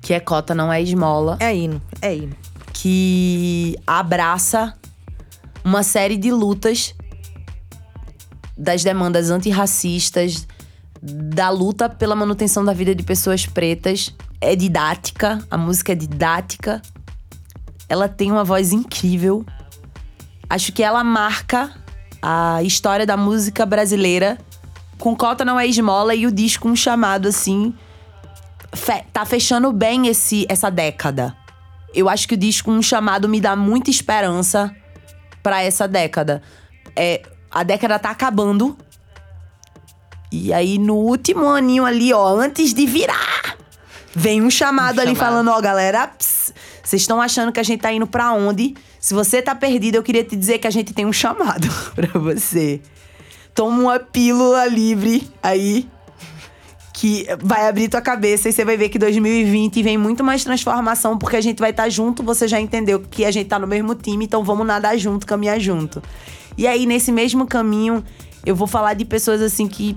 que é Cota Não É Esmola,
É hino, é hino.
que abraça uma série de lutas das demandas antirracistas, da luta pela manutenção da vida de pessoas pretas. É didática, a música é didática. Ela tem uma voz incrível. Acho que ela marca a história da música brasileira com Cota Não É Esmola e o disco um chamado assim. fe- tá fechando bem esse, essa década. Eu acho que o disco Um Chamado me dá muita esperança pra essa década. É, a década tá acabando. E aí, no último aninho ali, ó, antes de virar, vem um chamado
Um
ali
chamado.
falando, ó, galera, vocês estão achando que a gente tá indo pra onde? Se você tá perdido, eu queria te dizer que a gente tem um chamado pra você. Toma uma pílula livre aí que vai abrir tua cabeça e você vai ver que 2020 vem muito mais transformação, porque a gente vai estar junto, você já entendeu que a gente tá no mesmo time, então vamos nadar junto, caminhar junto. E aí, nesse mesmo caminho, eu vou falar de pessoas assim que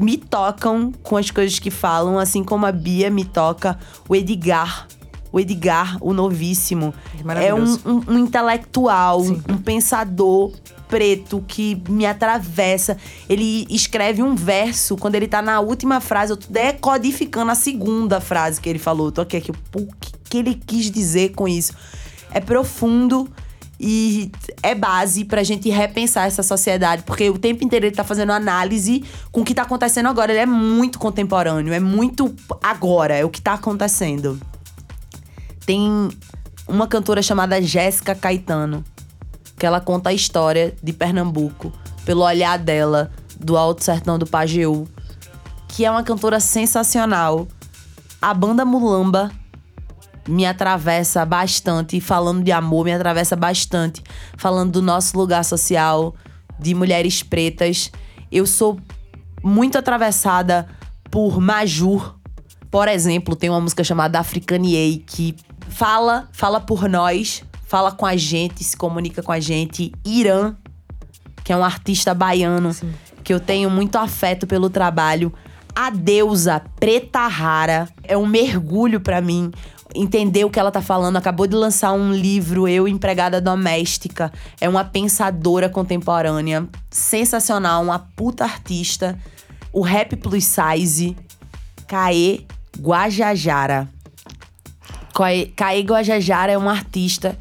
me tocam com as coisas que falam, assim como a Bia me toca, o Edgar. O Edgar, o novíssimo. É um, um- um intelectual,
Sim.
um pensador preto que me atravessa. Ele escreve um verso, quando ele tá na última frase, eu tô decodificando a segunda frase que ele falou. Eu tô aqui, aqui, o que, que ele quis dizer com isso? É profundo e é base pra gente repensar essa sociedade, porque o tempo inteiro ele tá fazendo análise com o que tá acontecendo agora. Ele é muito contemporâneo, é muito agora, é o que tá acontecendo. Tem uma cantora chamada Jéssica Caetano, que ela conta a história de Pernambuco pelo olhar dela do Alto Sertão do Pajeú, que é uma cantora sensacional. A banda Mulamba me atravessa bastante, falando de amor, me atravessa bastante, falando do nosso lugar social, de mulheres pretas. Eu sou muito atravessada por Majur. Por exemplo, tem uma música chamada Africaniei que fala, fala por nós, fala com a gente, se comunica com a gente. Irã, que é um artista baiano que eu tenho muito afeto pelo trabalho. A deusa Preta Rara é um mergulho pra mim. Entender o que ela tá falando. Acabou de lançar um livro, Eu, Empregada Doméstica. É uma pensadora contemporânea. Sensacional, uma puta artista. O rap plus size. Caê Guajajara. Caê Guajajara é um artista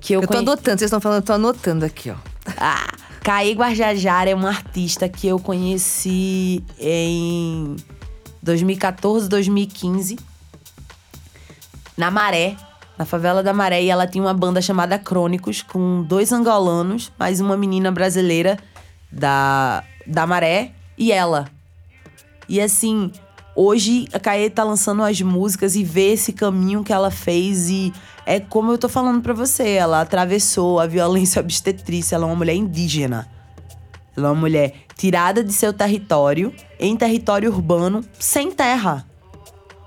que eu,
Eu tô
conhe-
anotando, vocês estão falando, eu tô anotando aqui, ó.
ah, Caí Guajajara é um artista que eu conheci em 2014, 2015. Na Maré, na favela da Maré. E ela tinha uma banda chamada Crônicos, com dois angolanos, mais uma menina brasileira da, da Maré e ela. E assim, hoje a Caê tá lançando as músicas e vê esse caminho que ela fez e é como eu tô falando pra você, ela atravessou a violência obstetrícia, ela é uma mulher indígena. Ela é uma mulher tirada de seu território, em território urbano, sem terra.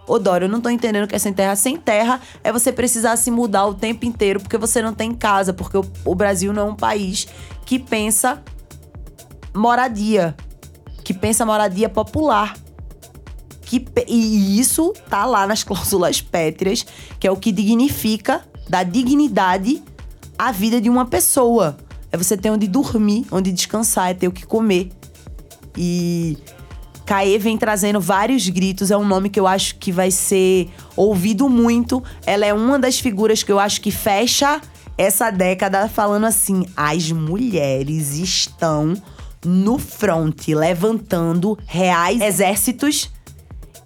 Ô, Dora, eu não tô entendendo o que é sem terra. Sem terra é você precisar se mudar o tempo inteiro porque você não tem casa, porque o, o Brasil não é um país que pensa moradia, que pensa moradia popular. Que, e isso tá lá nas cláusulas pétreas, que é o que dignifica, dá dignidade à vida de uma pessoa. É você ter onde dormir, onde descansar, é ter o que comer. E Caê vem trazendo vários gritos, é um nome que eu acho que vai ser ouvido muito. Ela é uma das figuras que eu acho que fecha essa década falando assim: as mulheres estão no fronte, levantando reais exércitos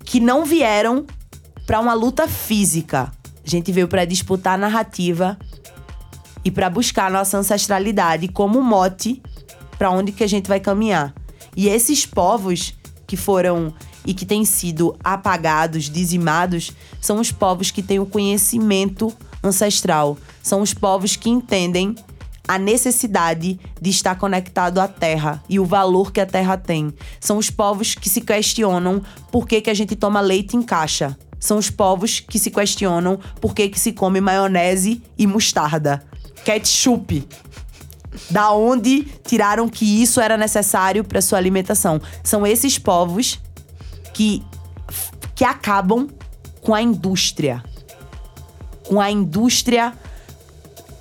que não vieram pra uma luta física. A gente veio pra disputar a narrativa e pra buscar nossa ancestralidade como mote pra onde que a gente vai caminhar. E esses povos que foram e que têm sido apagados, dizimados, são os povos que têm o conhecimento ancestral. São os povos que entendem a necessidade de estar conectado à terra e o valor que a terra tem. São os povos que se questionam por que, que a gente toma leite em caixa. São os povos que se questionam por que, que se come maionese e mostarda. Ketchup. Da onde tiraram que isso era necessário para sua alimentação? São esses povos que, que acabam com a indústria. Com a indústria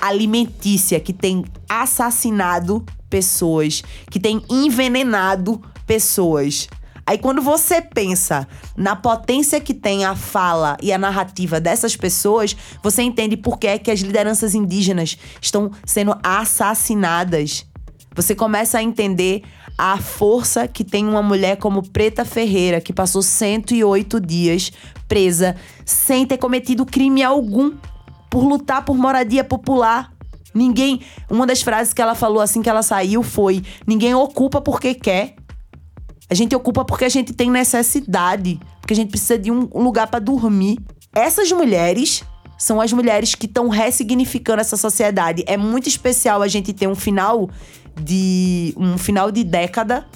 alimentícia que tem assassinado pessoas, que tem envenenado pessoas. Aí quando você pensa na potência que tem a fala e a narrativa dessas pessoas, você entende por que é que as lideranças indígenas estão sendo assassinadas. Você começa a entender a força que tem uma mulher como Preta Ferreira, que passou 108 dias presa sem ter cometido crime algum por lutar por moradia popular. Ninguém. Uma das frases que ela falou assim que ela saiu foi: ninguém ocupa porque quer. A gente ocupa porque a gente tem necessidade, porque a gente precisa de um lugar pra dormir. Essas mulheres são as mulheres que estão ressignificando essa sociedade. É muito especial a gente ter um final de um final de década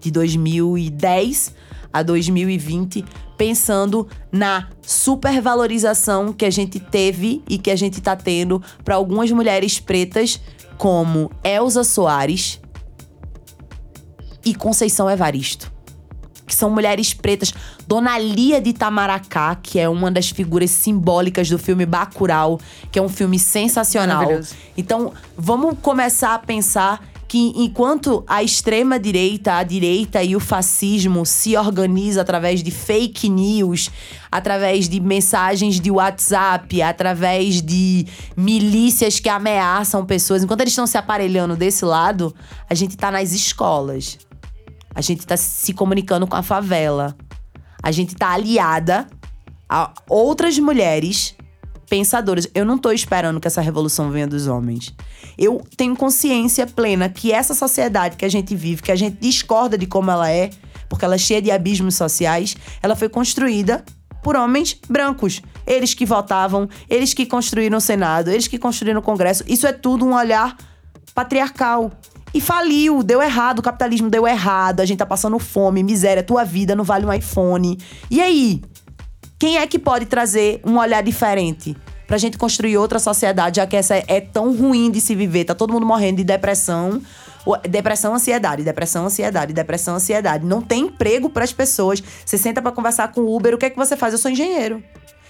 de 2010 a 2020 pensando na supervalorização que a gente teve e que a gente tá tendo para algumas mulheres pretas como Elza Soares, e Conceição Evaristo. Que são mulheres pretas. Dona Lia de Itamaracá, que é uma das figuras simbólicas do filme Bacurau, que é um filme sensacional. Então, vamos começar a pensar que enquanto a extrema direita, a direita e o fascismo se organiza através de fake news, através de mensagens de WhatsApp, através de milícias que ameaçam pessoas, enquanto eles estão se aparelhando desse lado, a gente tá nas escolas. A gente tá se comunicando com a favela. A gente tá aliada a outras mulheres pensadoras. Eu não tô esperando que essa revolução venha dos homens. Eu tenho consciência plena que essa sociedade que a gente vive, que a gente discorda de como ela é, porque ela é cheia de abismos sociais, ela foi construída por homens brancos. Eles que votavam, eles que construíram o Senado, eles que construíram o Congresso. Isso é tudo um olhar patriarcal. E faliu, deu errado, o capitalismo deu errado, a gente tá passando fome, miséria, tua vida não vale um iPhone. E aí? Quem é que pode trazer um olhar diferente? Pra gente construir outra sociedade, já que essa é tão ruim de se viver, tá todo mundo morrendo de depressão. Depressão, ansiedade, depressão, ansiedade, depressão, ansiedade. Não tem emprego pras pessoas. Você senta pra conversar com o Uber, o que é que você faz? Eu sou engenheiro.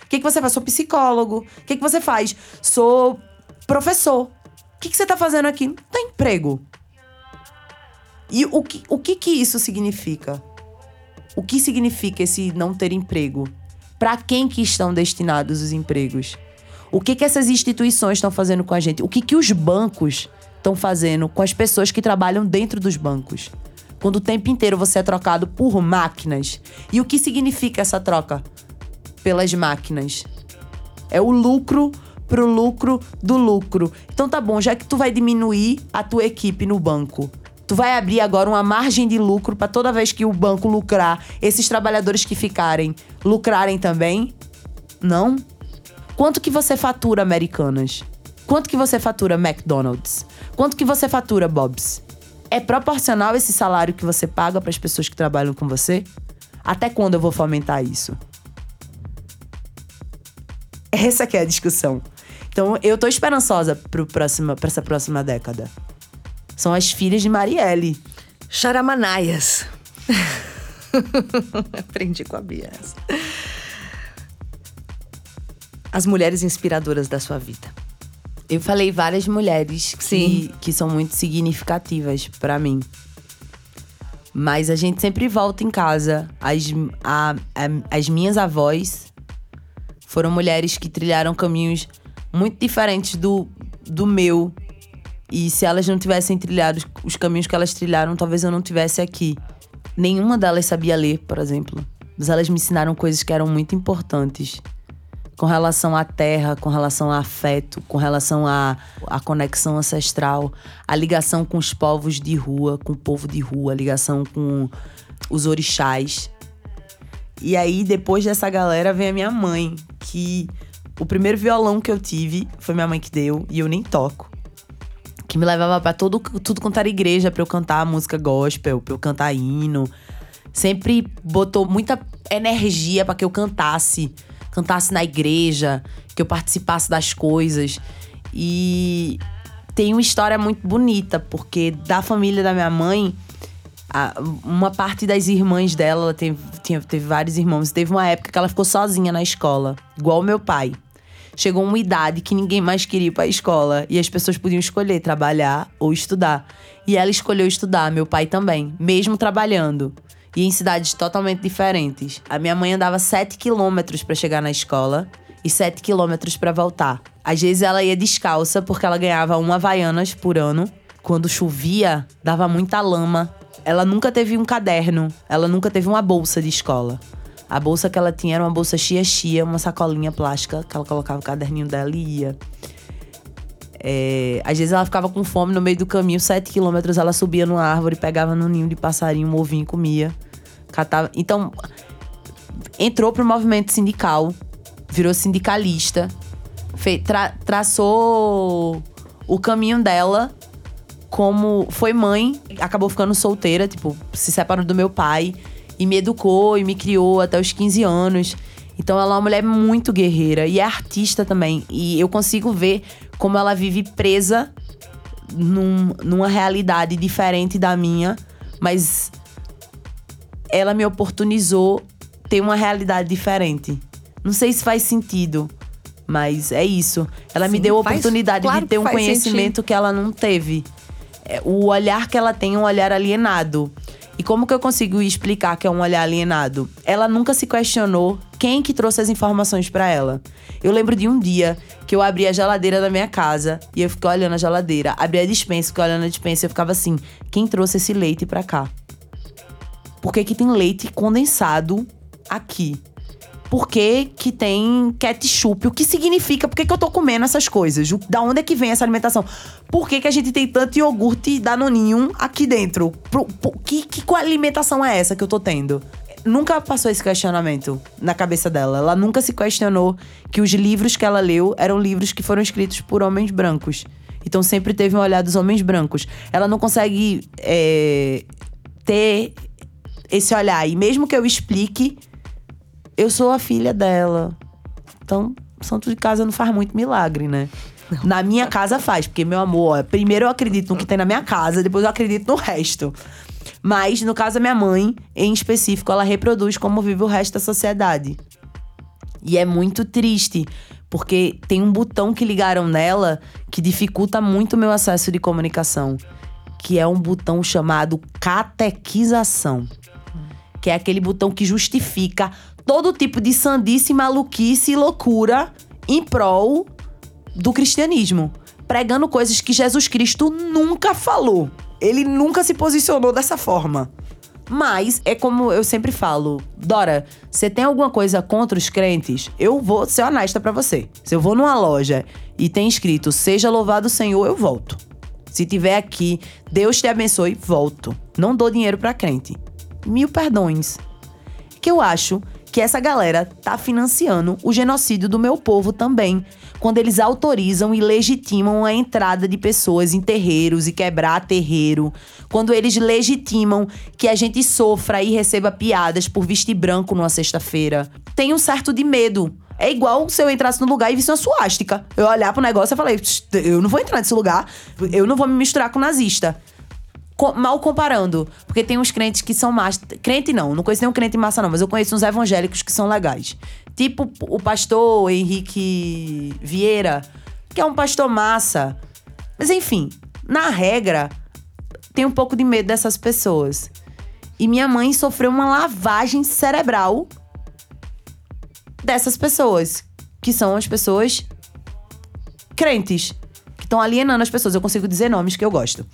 O que, é que você faz? Sou psicólogo. O que, é que você faz? Sou professor. O que, que você tá fazendo aqui? Não tem emprego. E o que, o que que isso significa? O que significa esse não ter emprego? Para quem que estão destinados os empregos? O que que essas instituições estão fazendo com a gente? O que que os bancos estão fazendo com as pessoas que trabalham dentro dos bancos? Quando o tempo inteiro você é trocado por máquinas. E o que significa essa troca pelas máquinas? É o lucro pro lucro do lucro. Então tá bom, já que tu vai diminuir a tua equipe no banco, tu vai abrir agora uma margem de lucro para toda vez que o banco lucrar, esses trabalhadores que ficarem lucrarem também? Não? Quanto que você fatura Americanas? Quanto que você fatura McDonald's? Quanto que você fatura Bob's? É proporcional esse salário que você paga para as pessoas que trabalham com você? Até quando eu vou fomentar isso? Essa que é a discussão. Então, eu tô esperançosa pro próxima, essa próxima década. São as filhas de Marielle.
Charamanaias. Aprendi com a Bia. As mulheres inspiradoras da sua vida.
Eu falei várias mulheres que,
Sim.
que são muito significativas pra mim. Mas a gente sempre volta em casa. As, a- a- as minhas avós foram mulheres que trilharam caminhos muito diferentes do, do meu. E se elas não tivessem trilhado os- os caminhos que elas trilharam, talvez eu não tivesse aqui. Nenhuma delas sabia ler, por exemplo. Mas elas me ensinaram coisas que eram muito importantes com relação à terra, com relação a afeto, com relação à, à conexão ancestral, a ligação com os povos de rua, com o povo de rua, a ligação com os orixás. E aí, depois dessa galera, vem a minha mãe, que o primeiro violão que eu tive foi minha mãe que deu, e eu nem toco. Que me levava pra todo, tudo quanto era igreja pra eu cantar música gospel, pra eu cantar hino. Sempre botou muita energia pra que eu cantasse. Cantasse na igreja, que eu participasse das coisas. E tem uma história muito bonita, porque da família da minha mãe, a- uma parte das irmãs dela, ela teve, tinha, teve vários irmãos. Teve uma época que ela ficou sozinha na escola, igual o meu pai. Chegou uma idade que ninguém mais queria ir pra escola. E as pessoas podiam escolher trabalhar ou estudar. E ela escolheu estudar, meu pai também, mesmo trabalhando. E em cidades totalmente diferentes. A minha mãe andava 7 quilômetros pra chegar na escola e 7 quilômetros pra voltar. Às vezes ela ia descalça porque ela ganhava uma Havaianas por ano. Quando chovia, dava muita lama. Ela nunca teve um caderno, ela nunca teve uma bolsa de escola. A bolsa que ela tinha era uma bolsa chia-chia, uma sacolinha plástica que ela colocava o caderninho dela e ia. É, às vezes ela ficava com fome no meio do caminho, sete quilômetros, ela subia numa árvore, pegava no ninho de passarinho um ovinho comia. Catava. Então, entrou pro movimento sindical, virou sindicalista, fe- tra- traçou o caminho dela como foi mãe, acabou ficando solteira, tipo, se separou do meu pai e me educou e me criou até os 15 anos. Então ela é uma mulher muito guerreira e é artista também. E eu consigo ver como ela vive presa num- numa realidade diferente da minha, mas ela me oportunizou ter uma realidade diferente. Não sei se faz sentido, mas é isso. Ela me
Sim,
deu a oportunidade
claro
de ter um conhecimento que ela não teve. É, O olhar que ela tem é um olhar alienado. E como que eu consigo explicar que é um olhar alienado? Ela nunca se questionou quem que trouxe as informações pra ela. Eu lembro de um dia que eu abri a geladeira da minha casa e eu fiquei olhando a geladeira, abri a dispensa, fiquei olhando a dispensa e eu ficava assim: quem trouxe esse leite pra cá? Por que, que tem leite condensado aqui? Por que, que tem ketchup? O que significa? Por que, que eu tô comendo essas coisas? Da onde é que vem essa alimentação? Por que, que a gente tem tanto iogurte danoninho aqui dentro? Pro- pro- que, que qual alimentação é essa que eu tô tendo? Nunca passou esse questionamento na cabeça dela. Ela nunca se questionou que os livros que ela leu eram livros que foram escritos por homens brancos. Então sempre teve um olhar dos homens brancos. Ela não consegue é, ter esse olhar. E mesmo que eu explique, eu sou a filha dela. Então, santo de casa não faz muito milagre, né? Na minha casa faz, porque, meu amor, ó, primeiro eu acredito no que tem na minha casa, depois eu acredito no resto. Mas, no caso da minha mãe, em específico, ela reproduz como vive o resto da sociedade. E é muito triste, porque tem um botão que ligaram nela que dificulta muito o meu acesso de comunicação, que é um botão chamado catequização. Que é aquele botão que justifica todo tipo de sandice, maluquice e loucura em prol do cristianismo, pregando coisas que Jesus Cristo nunca falou. Ele nunca se posicionou dessa forma. Mas é como eu sempre falo, Dora, você tem alguma coisa contra os crentes? Eu vou ser honesta pra você. Se eu vou numa loja e tem escrito Seja louvado o Senhor, eu volto. Se tiver aqui, Deus te abençoe, volto. Não dou dinheiro pra crente. Mil perdões. Que eu acho que essa galera tá financiando o genocídio do meu povo também, quando eles autorizam e legitimam a entrada de pessoas em terreiros e quebrar terreiro, quando eles legitimam que a gente sofra e receba piadas por vestir branco numa sexta-feira. Tem um certo de medo. É igual se eu entrasse no lugar e visse uma suástica. Eu olhar pro negócio e falei, "Psst, eu não vou entrar nesse lugar, eu não vou me misturar com nazista. Mal comparando. Porque tem uns crentes que são massa. Crente não, não conheço nenhum crente massa, não, mas eu conheço uns evangélicos que são legais. Tipo o pastor Henrique Vieira, que é um pastor massa. Mas enfim, na regra, tem um pouco de medo dessas pessoas. E minha mãe sofreu uma lavagem cerebral dessas pessoas, que são as pessoas crentes, estão alienando as pessoas. Eu consigo dizer nomes que eu gosto.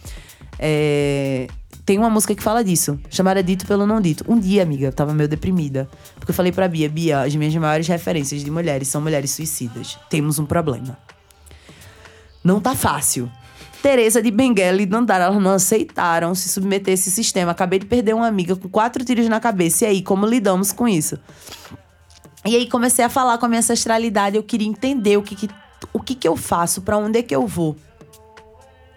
É, Tem uma música que fala disso, chamada Dito pelo Não Dito. Um dia, amiga, eu tava meio deprimida. Porque eu falei pra Bia, Bia, as minhas maiores referências de mulheres são mulheres suicidas. Temos um problema. Não tá fácil. Teresa de Benguela e Dandara, elas não aceitaram se submeter a esse sistema. Acabei de perder uma amiga com quatro tiros na cabeça. E aí, como lidamos com isso? E aí comecei a falar com a minha ancestralidade, eu queria entender o que que, o que, que eu faço, pra onde é que eu vou.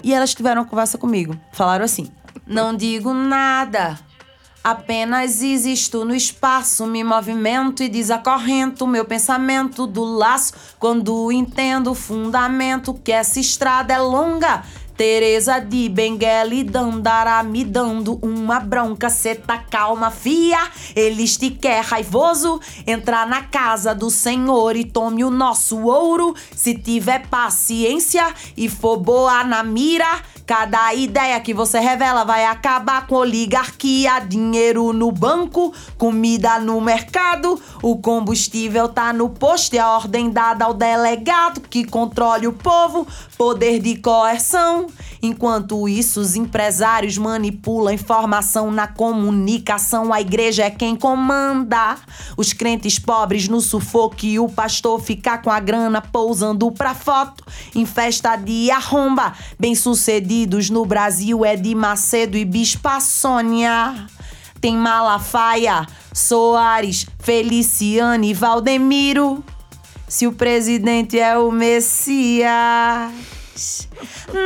E elas tiveram uma conversa comigo. Falaram assim: Não digo nada. Apenas existo no espaço, me movimento e desacorrento meu pensamento do laço quando entendo o fundamento que essa estrada é longa. Teresa de Benguela Dandara me dando uma bronca, cê tá calma, fia. Eles te quer raivoso, entrar na casa do Senhor e tome o nosso ouro. Se tiver paciência e for boa na mira, Cada ideia que você revela vai acabar com oligarquia, dinheiro no banco, comida no mercado, o combustível tá no posto e a ordem dada ao delegado que controle o povo, poder de coerção. Enquanto isso, os empresários manipulam informação na comunicação, a igreja é quem comanda. Os crentes pobres no sufoco e o pastor ficar com a grana pousando pra foto em festa de arromba. Bem-sucedidos no Brasil é de Macedo e Bispa Sônia. Tem Malafaia, Soares, Feliciane e Valdemiro. Se o presidente é o Messias,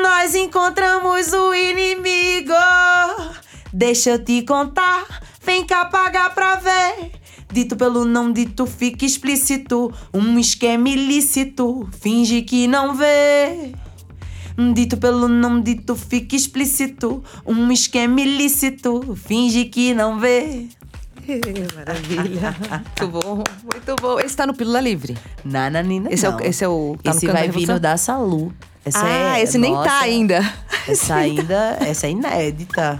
nós encontramos o inimigo. Deixa eu te contar, vem cá pagar pra ver. Dito pelo não dito, fica explícito. Um esquema ilícito, finge que não vê. Dito pelo não dito, fica explícito. Um esquema ilícito, finge que não vê.
Maravilha. muito bom, muito bom. Esse tá no Pílula Livre.
Nananina,
Esse é o. Esse, é o, tá
esse vai vir no da Salu. Essa
ah,
é,
esse nem
nossa,
tá ainda.
Essa ainda, essa é inédita.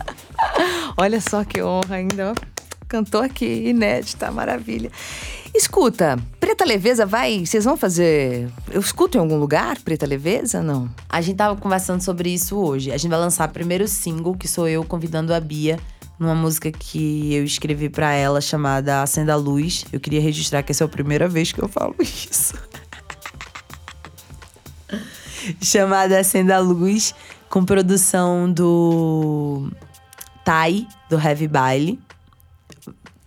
Olha só que honra ainda. ó. Cantou aqui, inédita, maravilha. Escuta, Preta Leveza vai. Vocês vão fazer. Eu escuto em algum lugar, Preta Leveza? Não.
A gente tava conversando sobre isso hoje. A gente vai lançar o primeiro single, que sou eu convidando a Bia, numa música que eu escrevi pra ela chamada Acenda a Luz. Eu queria registrar que essa é a primeira vez que eu falo isso. chamada Acenda a Luz, com produção do Tai, do Heavy Baile.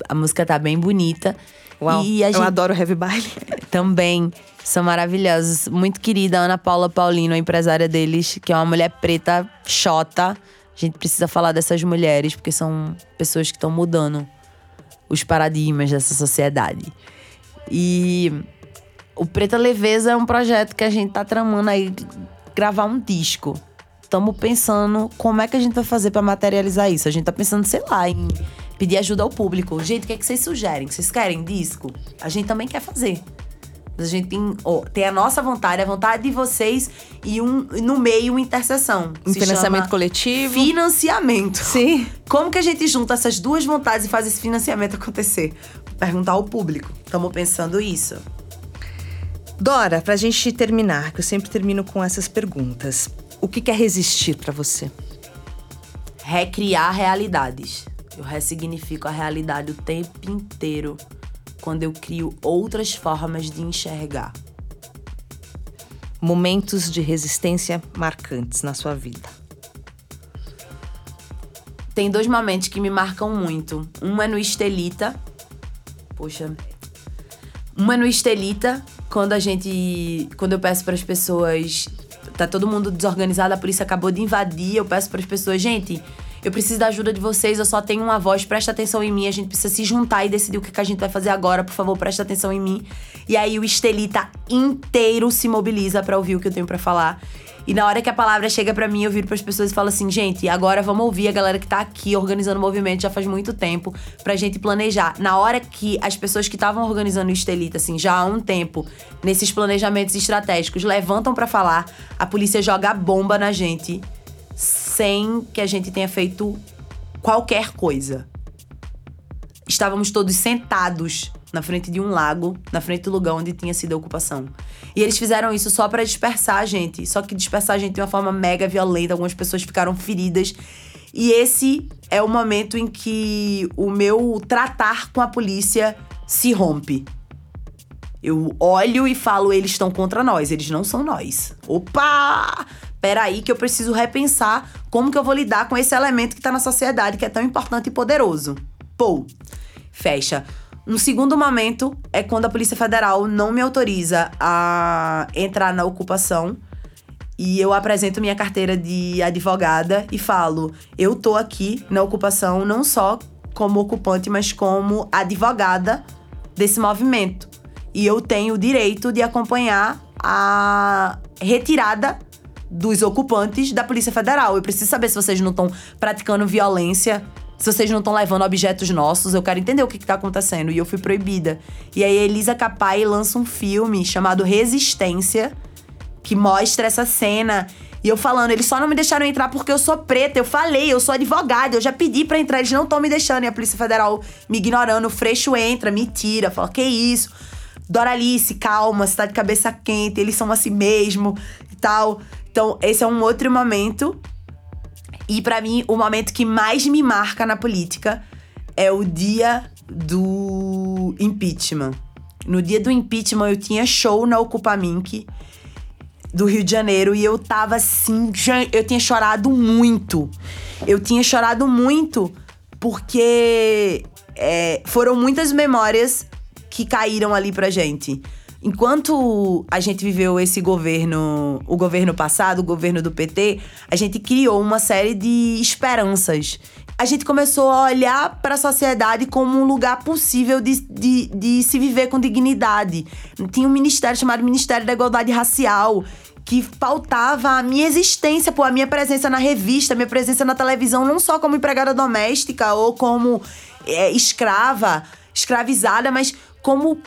A música tá bem bonita.
Uau, eu adoro heavy baile.
também são maravilhosos. Muito querida Ana Paula Paulino, a empresária deles, que é uma mulher preta, chota. A gente precisa falar dessas mulheres, porque são pessoas que estão mudando os paradigmas dessa sociedade. E o Preta Leveza é um projeto que a gente tá tramando aí gravar um disco. Estamos pensando como é que a gente vai fazer para materializar isso. A gente tá pensando, sei lá, em pedir ajuda ao público. Gente, o que, é que vocês sugerem? Vocês querem disco? A gente também quer fazer. A gente tem, ó, tem a nossa vontade, a vontade de vocês e um, no meio uma interseção.
Um
Se
financiamento coletivo.
Financiamento.
Sim.
Como que a gente junta essas duas vontades e faz esse financiamento acontecer? Perguntar ao público. Estamos pensando isso.
Dora, pra gente terminar, que eu sempre termino com essas perguntas. O que é resistir pra você?
recriar realidades. Eu ressignifico a realidade o tempo inteiro quando eu crio outras formas de enxergar.
Momentos de resistência marcantes na sua vida.
Tem dois momentos que me marcam muito. Um é no Estelita. Poxa. Um é no Estelita, quando a gente. Quando eu peço para as pessoas. Tá todo mundo desorganizado, a polícia acabou de invadir. Eu peço para as pessoas, gente, eu preciso da ajuda de vocês, eu só tenho uma voz, presta atenção em mim. A gente precisa se juntar e decidir o que a gente vai fazer agora. Por favor, presta atenção em mim. E aí o Estelita inteiro se mobiliza para ouvir o que eu tenho para falar. E na hora que a palavra chega pra mim, eu viro pras pessoas e falo assim, gente, agora vamos ouvir a galera que tá aqui organizando o movimento já faz muito tempo pra gente planejar. Na hora que as pessoas que estavam organizando o Estelita, assim, já há um tempo, nesses planejamentos estratégicos, levantam pra falar, a polícia joga a bomba na gente sem que a gente tenha feito qualquer coisa. Estávamos todos sentados na frente de um lago, na frente do lugar onde tinha sido a ocupação. E eles fizeram isso só pra dispersar a gente, só que dispersar a gente de uma forma mega violenta, algumas pessoas ficaram feridas. E esse é o momento em que o meu tratar com a polícia se rompe. Eu olho e falo, eles estão contra nós, eles não são nós. Opa! Peraí que eu preciso repensar como que eu vou lidar com esse elemento que tá na sociedade, que é tão importante e poderoso. Pô, fecha. Um segundo momento é quando a Polícia Federal não me autoriza a entrar na ocupação e eu apresento minha carteira de advogada e falo: eu tô aqui na ocupação não só como ocupante, mas como advogada desse movimento. E eu tenho o direito de acompanhar a retirada dos ocupantes da Polícia Federal. Eu preciso saber se vocês não estão praticando violência, se vocês não estão levando objetos nossos. Eu quero entender o que, está acontecendo. E eu fui proibida. E aí a Elisa Capai lança um filme chamado Resistência, que mostra essa cena. E eu falando, eles só não me deixaram entrar porque eu sou preta. Eu falei, eu sou advogada, eu já pedi pra entrar, eles não estão me deixando. E a Polícia Federal me ignorando. O Freixo entra, me tira, fala, que isso? Doralice, calma, você tá de cabeça quente, eles são assim mesmo e tal. Então, esse é um outro momento. E pra mim, o momento que mais me marca na política é o dia do impeachment. No dia do impeachment, eu tinha show na Ocupa Mink do Rio de Janeiro e eu tava assim, eu tinha chorado muito. Eu tinha chorado muito porque é, foram muitas memórias que caíram ali pra gente. Enquanto a gente viveu esse governo, o governo passado, o governo do PT, a gente criou uma série de esperanças. A gente começou a olhar para a sociedade como um lugar possível de, de, de se viver com dignidade. Tinha um ministério chamado Ministério da Igualdade Racial, que pautava a minha existência, pô, a minha presença na revista, a minha presença na televisão, não só como empregada doméstica ou como é, escrava, escravizada, mas como,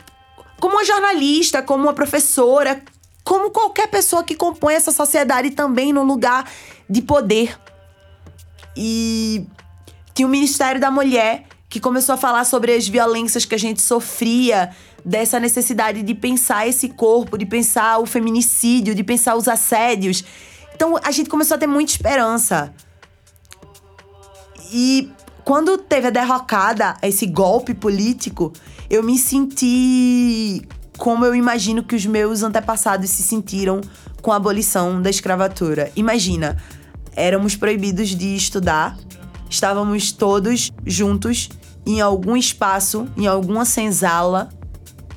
como uma jornalista, como uma professora, como qualquer pessoa que compõe essa sociedade também no lugar de poder. E tinha o Ministério da Mulher que começou a falar sobre as violências que a gente sofria, dessa necessidade de pensar esse corpo, de pensar o feminicídio, de pensar os assédios. Então a gente começou a ter muita esperança. E quando teve a derrocada, esse golpe político, eu me senti como eu imagino que os meus antepassados se sentiram com a abolição da escravatura. Imagina, éramos proibidos de estudar, estávamos todos juntos em algum espaço, em alguma senzala,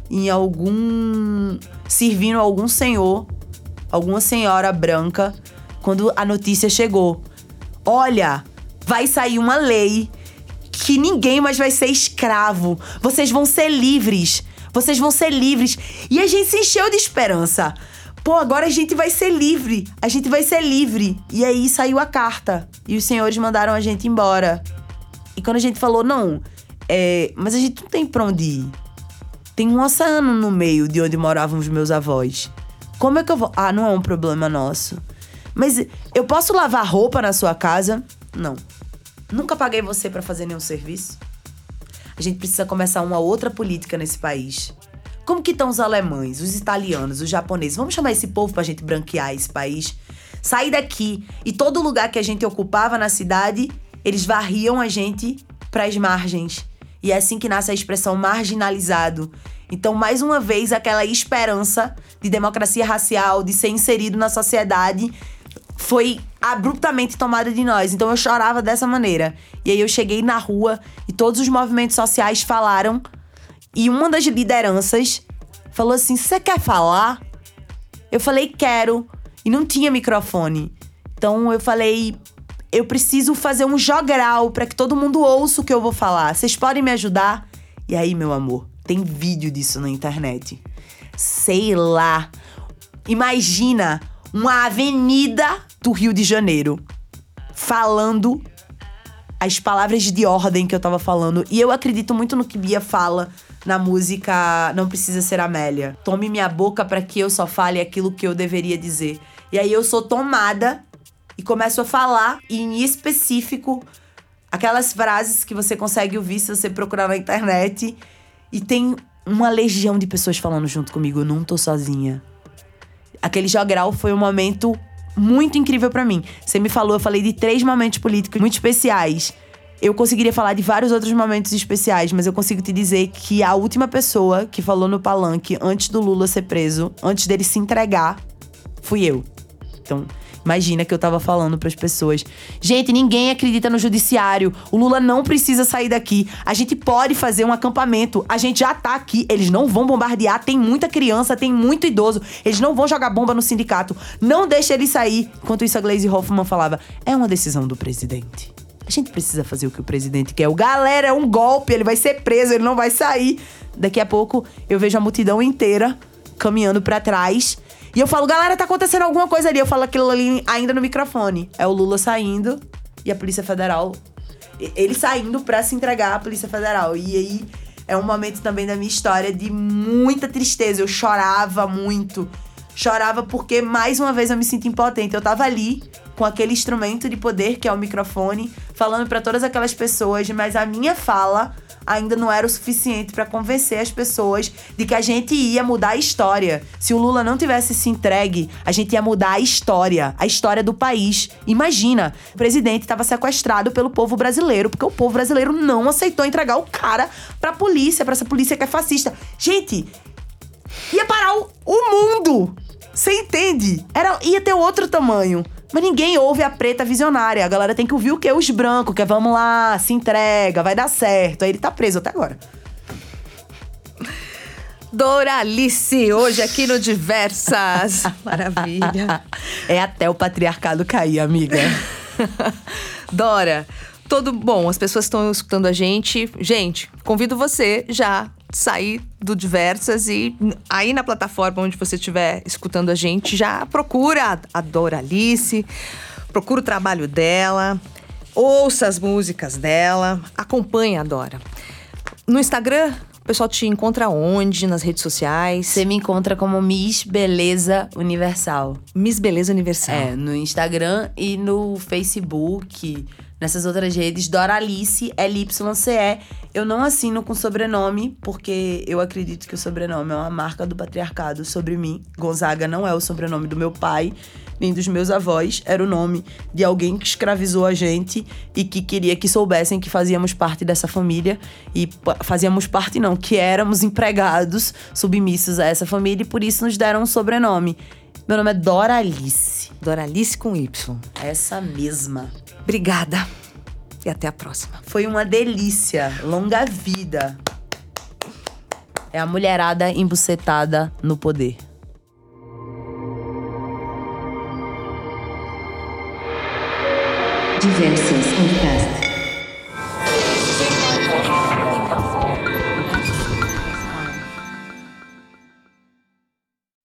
em algum. servindo algum senhor, alguma senhora branca, quando a notícia chegou. Olha, vai sair uma lei que ninguém mais vai ser escravo. Vocês vão ser livres. Vocês vão ser livres. E a gente se encheu de esperança. Pô, agora a gente vai ser livre. A gente vai ser livre. E aí saiu a carta. E os senhores mandaram a gente embora. E quando a gente falou, não, é, mas a gente não tem pra onde ir. Tem um oceano no meio de onde moravam os meus avós. Como é que eu vou. Ah, não é um problema nosso. Mas eu posso lavar roupa na sua casa? Não. Nunca paguei você para fazer nenhum serviço. A gente precisa começar uma outra política nesse país. Como que estão os alemães, os italianos, os japoneses? Vamos chamar esse povo pra gente branquear esse país? Sair daqui e todo lugar que a gente ocupava na cidade, eles varriam a gente para as margens. E é assim que nasce a expressão marginalizado. Então, mais uma vez, aquela esperança de democracia racial, de ser inserido na sociedade, foi abruptamente tomada de nós. Então, eu chorava dessa maneira. E aí, eu cheguei na rua e todos os movimentos sociais falaram. E uma das lideranças falou assim: Você quer falar? Eu falei: Quero. E não tinha microfone. Então, eu falei: eu preciso fazer um jogral para que todo mundo ouça o que eu vou falar. Vocês podem me ajudar? E aí, meu amor, tem vídeo disso na internet. Sei lá. Imagina uma avenida do Rio de Janeiro falando as palavras de ordem que eu tava falando. E eu acredito muito no que Bia fala na música Não Precisa Ser Amélia. Tome minha boca para que eu só fale aquilo que eu deveria dizer. E aí eu sou tomada e começo a falar em específico aquelas frases que você consegue ouvir se você procurar na internet. E tem uma legião de pessoas falando junto comigo. Eu não tô sozinha. Aquele jogral foi um momento muito incrível para mim. Você me falou, eu falei de três momentos políticos muito especiais. Eu conseguiria falar de vários outros momentos especiais, mas eu consigo te dizer que a última pessoa que falou no palanque antes do Lula ser preso, antes dele se entregar, fui eu. Então, Imagina que eu tava falando para as pessoas. Gente, ninguém acredita no judiciário. O Lula não precisa sair daqui. A gente pode fazer um acampamento. A gente já tá aqui. Eles não vão bombardear. Tem muita criança, tem muito idoso. Eles não vão jogar bomba no sindicato. Não deixa ele sair. Enquanto isso, a Glaze Hoffman falava: é uma decisão do presidente. A gente precisa fazer o que o presidente quer. O galera é um golpe, ele vai ser preso, ele não vai sair. Daqui a pouco eu vejo a multidão inteira caminhando para trás e eu falo, galera, tá acontecendo alguma coisa ali. Eu falo aquilo ali ainda no microfone. É o Lula saindo e a Polícia Federal. Ele saindo pra se entregar à Polícia Federal. E aí é um momento também da minha história de muita tristeza. Eu chorava muito. Chorava porque, mais uma vez, eu me sinto impotente. Eu tava ali com aquele instrumento de poder que é o microfone, falando para todas aquelas pessoas, mas a minha fala ainda não era o suficiente para convencer as pessoas de que a gente ia mudar a história. Se o Lula não tivesse se entregue, a gente ia mudar a história, a história do país. Imagina, o presidente estava sequestrado pelo povo brasileiro, porque o povo brasileiro não aceitou entregar o cara pra polícia, pra essa polícia que é fascista. Gente, ia parar o, o mundo! Você entende? Era, ia ter outro tamanho. Mas ninguém ouve a preta visionária. A galera tem que ouvir o quê? Os brancos, que é vamos lá, se entrega, vai dar certo. Aí ele tá preso até agora.
Doralice, hoje aqui no Diversas. Maravilha.
É até o patriarcado cair, amiga.
Dora, todo bom, as pessoas estão escutando a gente. Gente, convido você já sair do Diversas e aí na plataforma onde você estiver escutando a gente, já procura a Doralice, procura o trabalho dela. Ouça as músicas dela, acompanhe a Dora. No Instagram, o pessoal te encontra onde? Nas redes sociais?
Você me encontra como Miss Beleza Universal.
Miss Beleza Universal.
É, no Instagram e no Facebook. Nessas outras redes, Doralice, L-Y-C-E. Eu não assino com sobrenome, porque eu acredito que o sobrenome é uma marca do patriarcado sobre mim. Gonzaga não é o sobrenome do meu pai, nem dos meus avós. Era o nome de alguém que escravizou a gente e que queria que soubessem que fazíamos parte dessa família. E fazíamos parte, não, que éramos empregados submissos a essa família e por isso nos deram um sobrenome. Meu nome é Doralice.
Doralice com Y.
Essa mesma.
Obrigada e até a próxima.
Foi uma delícia. Longa vida. É a mulherada embucetada no poder.
Diversas Podcast.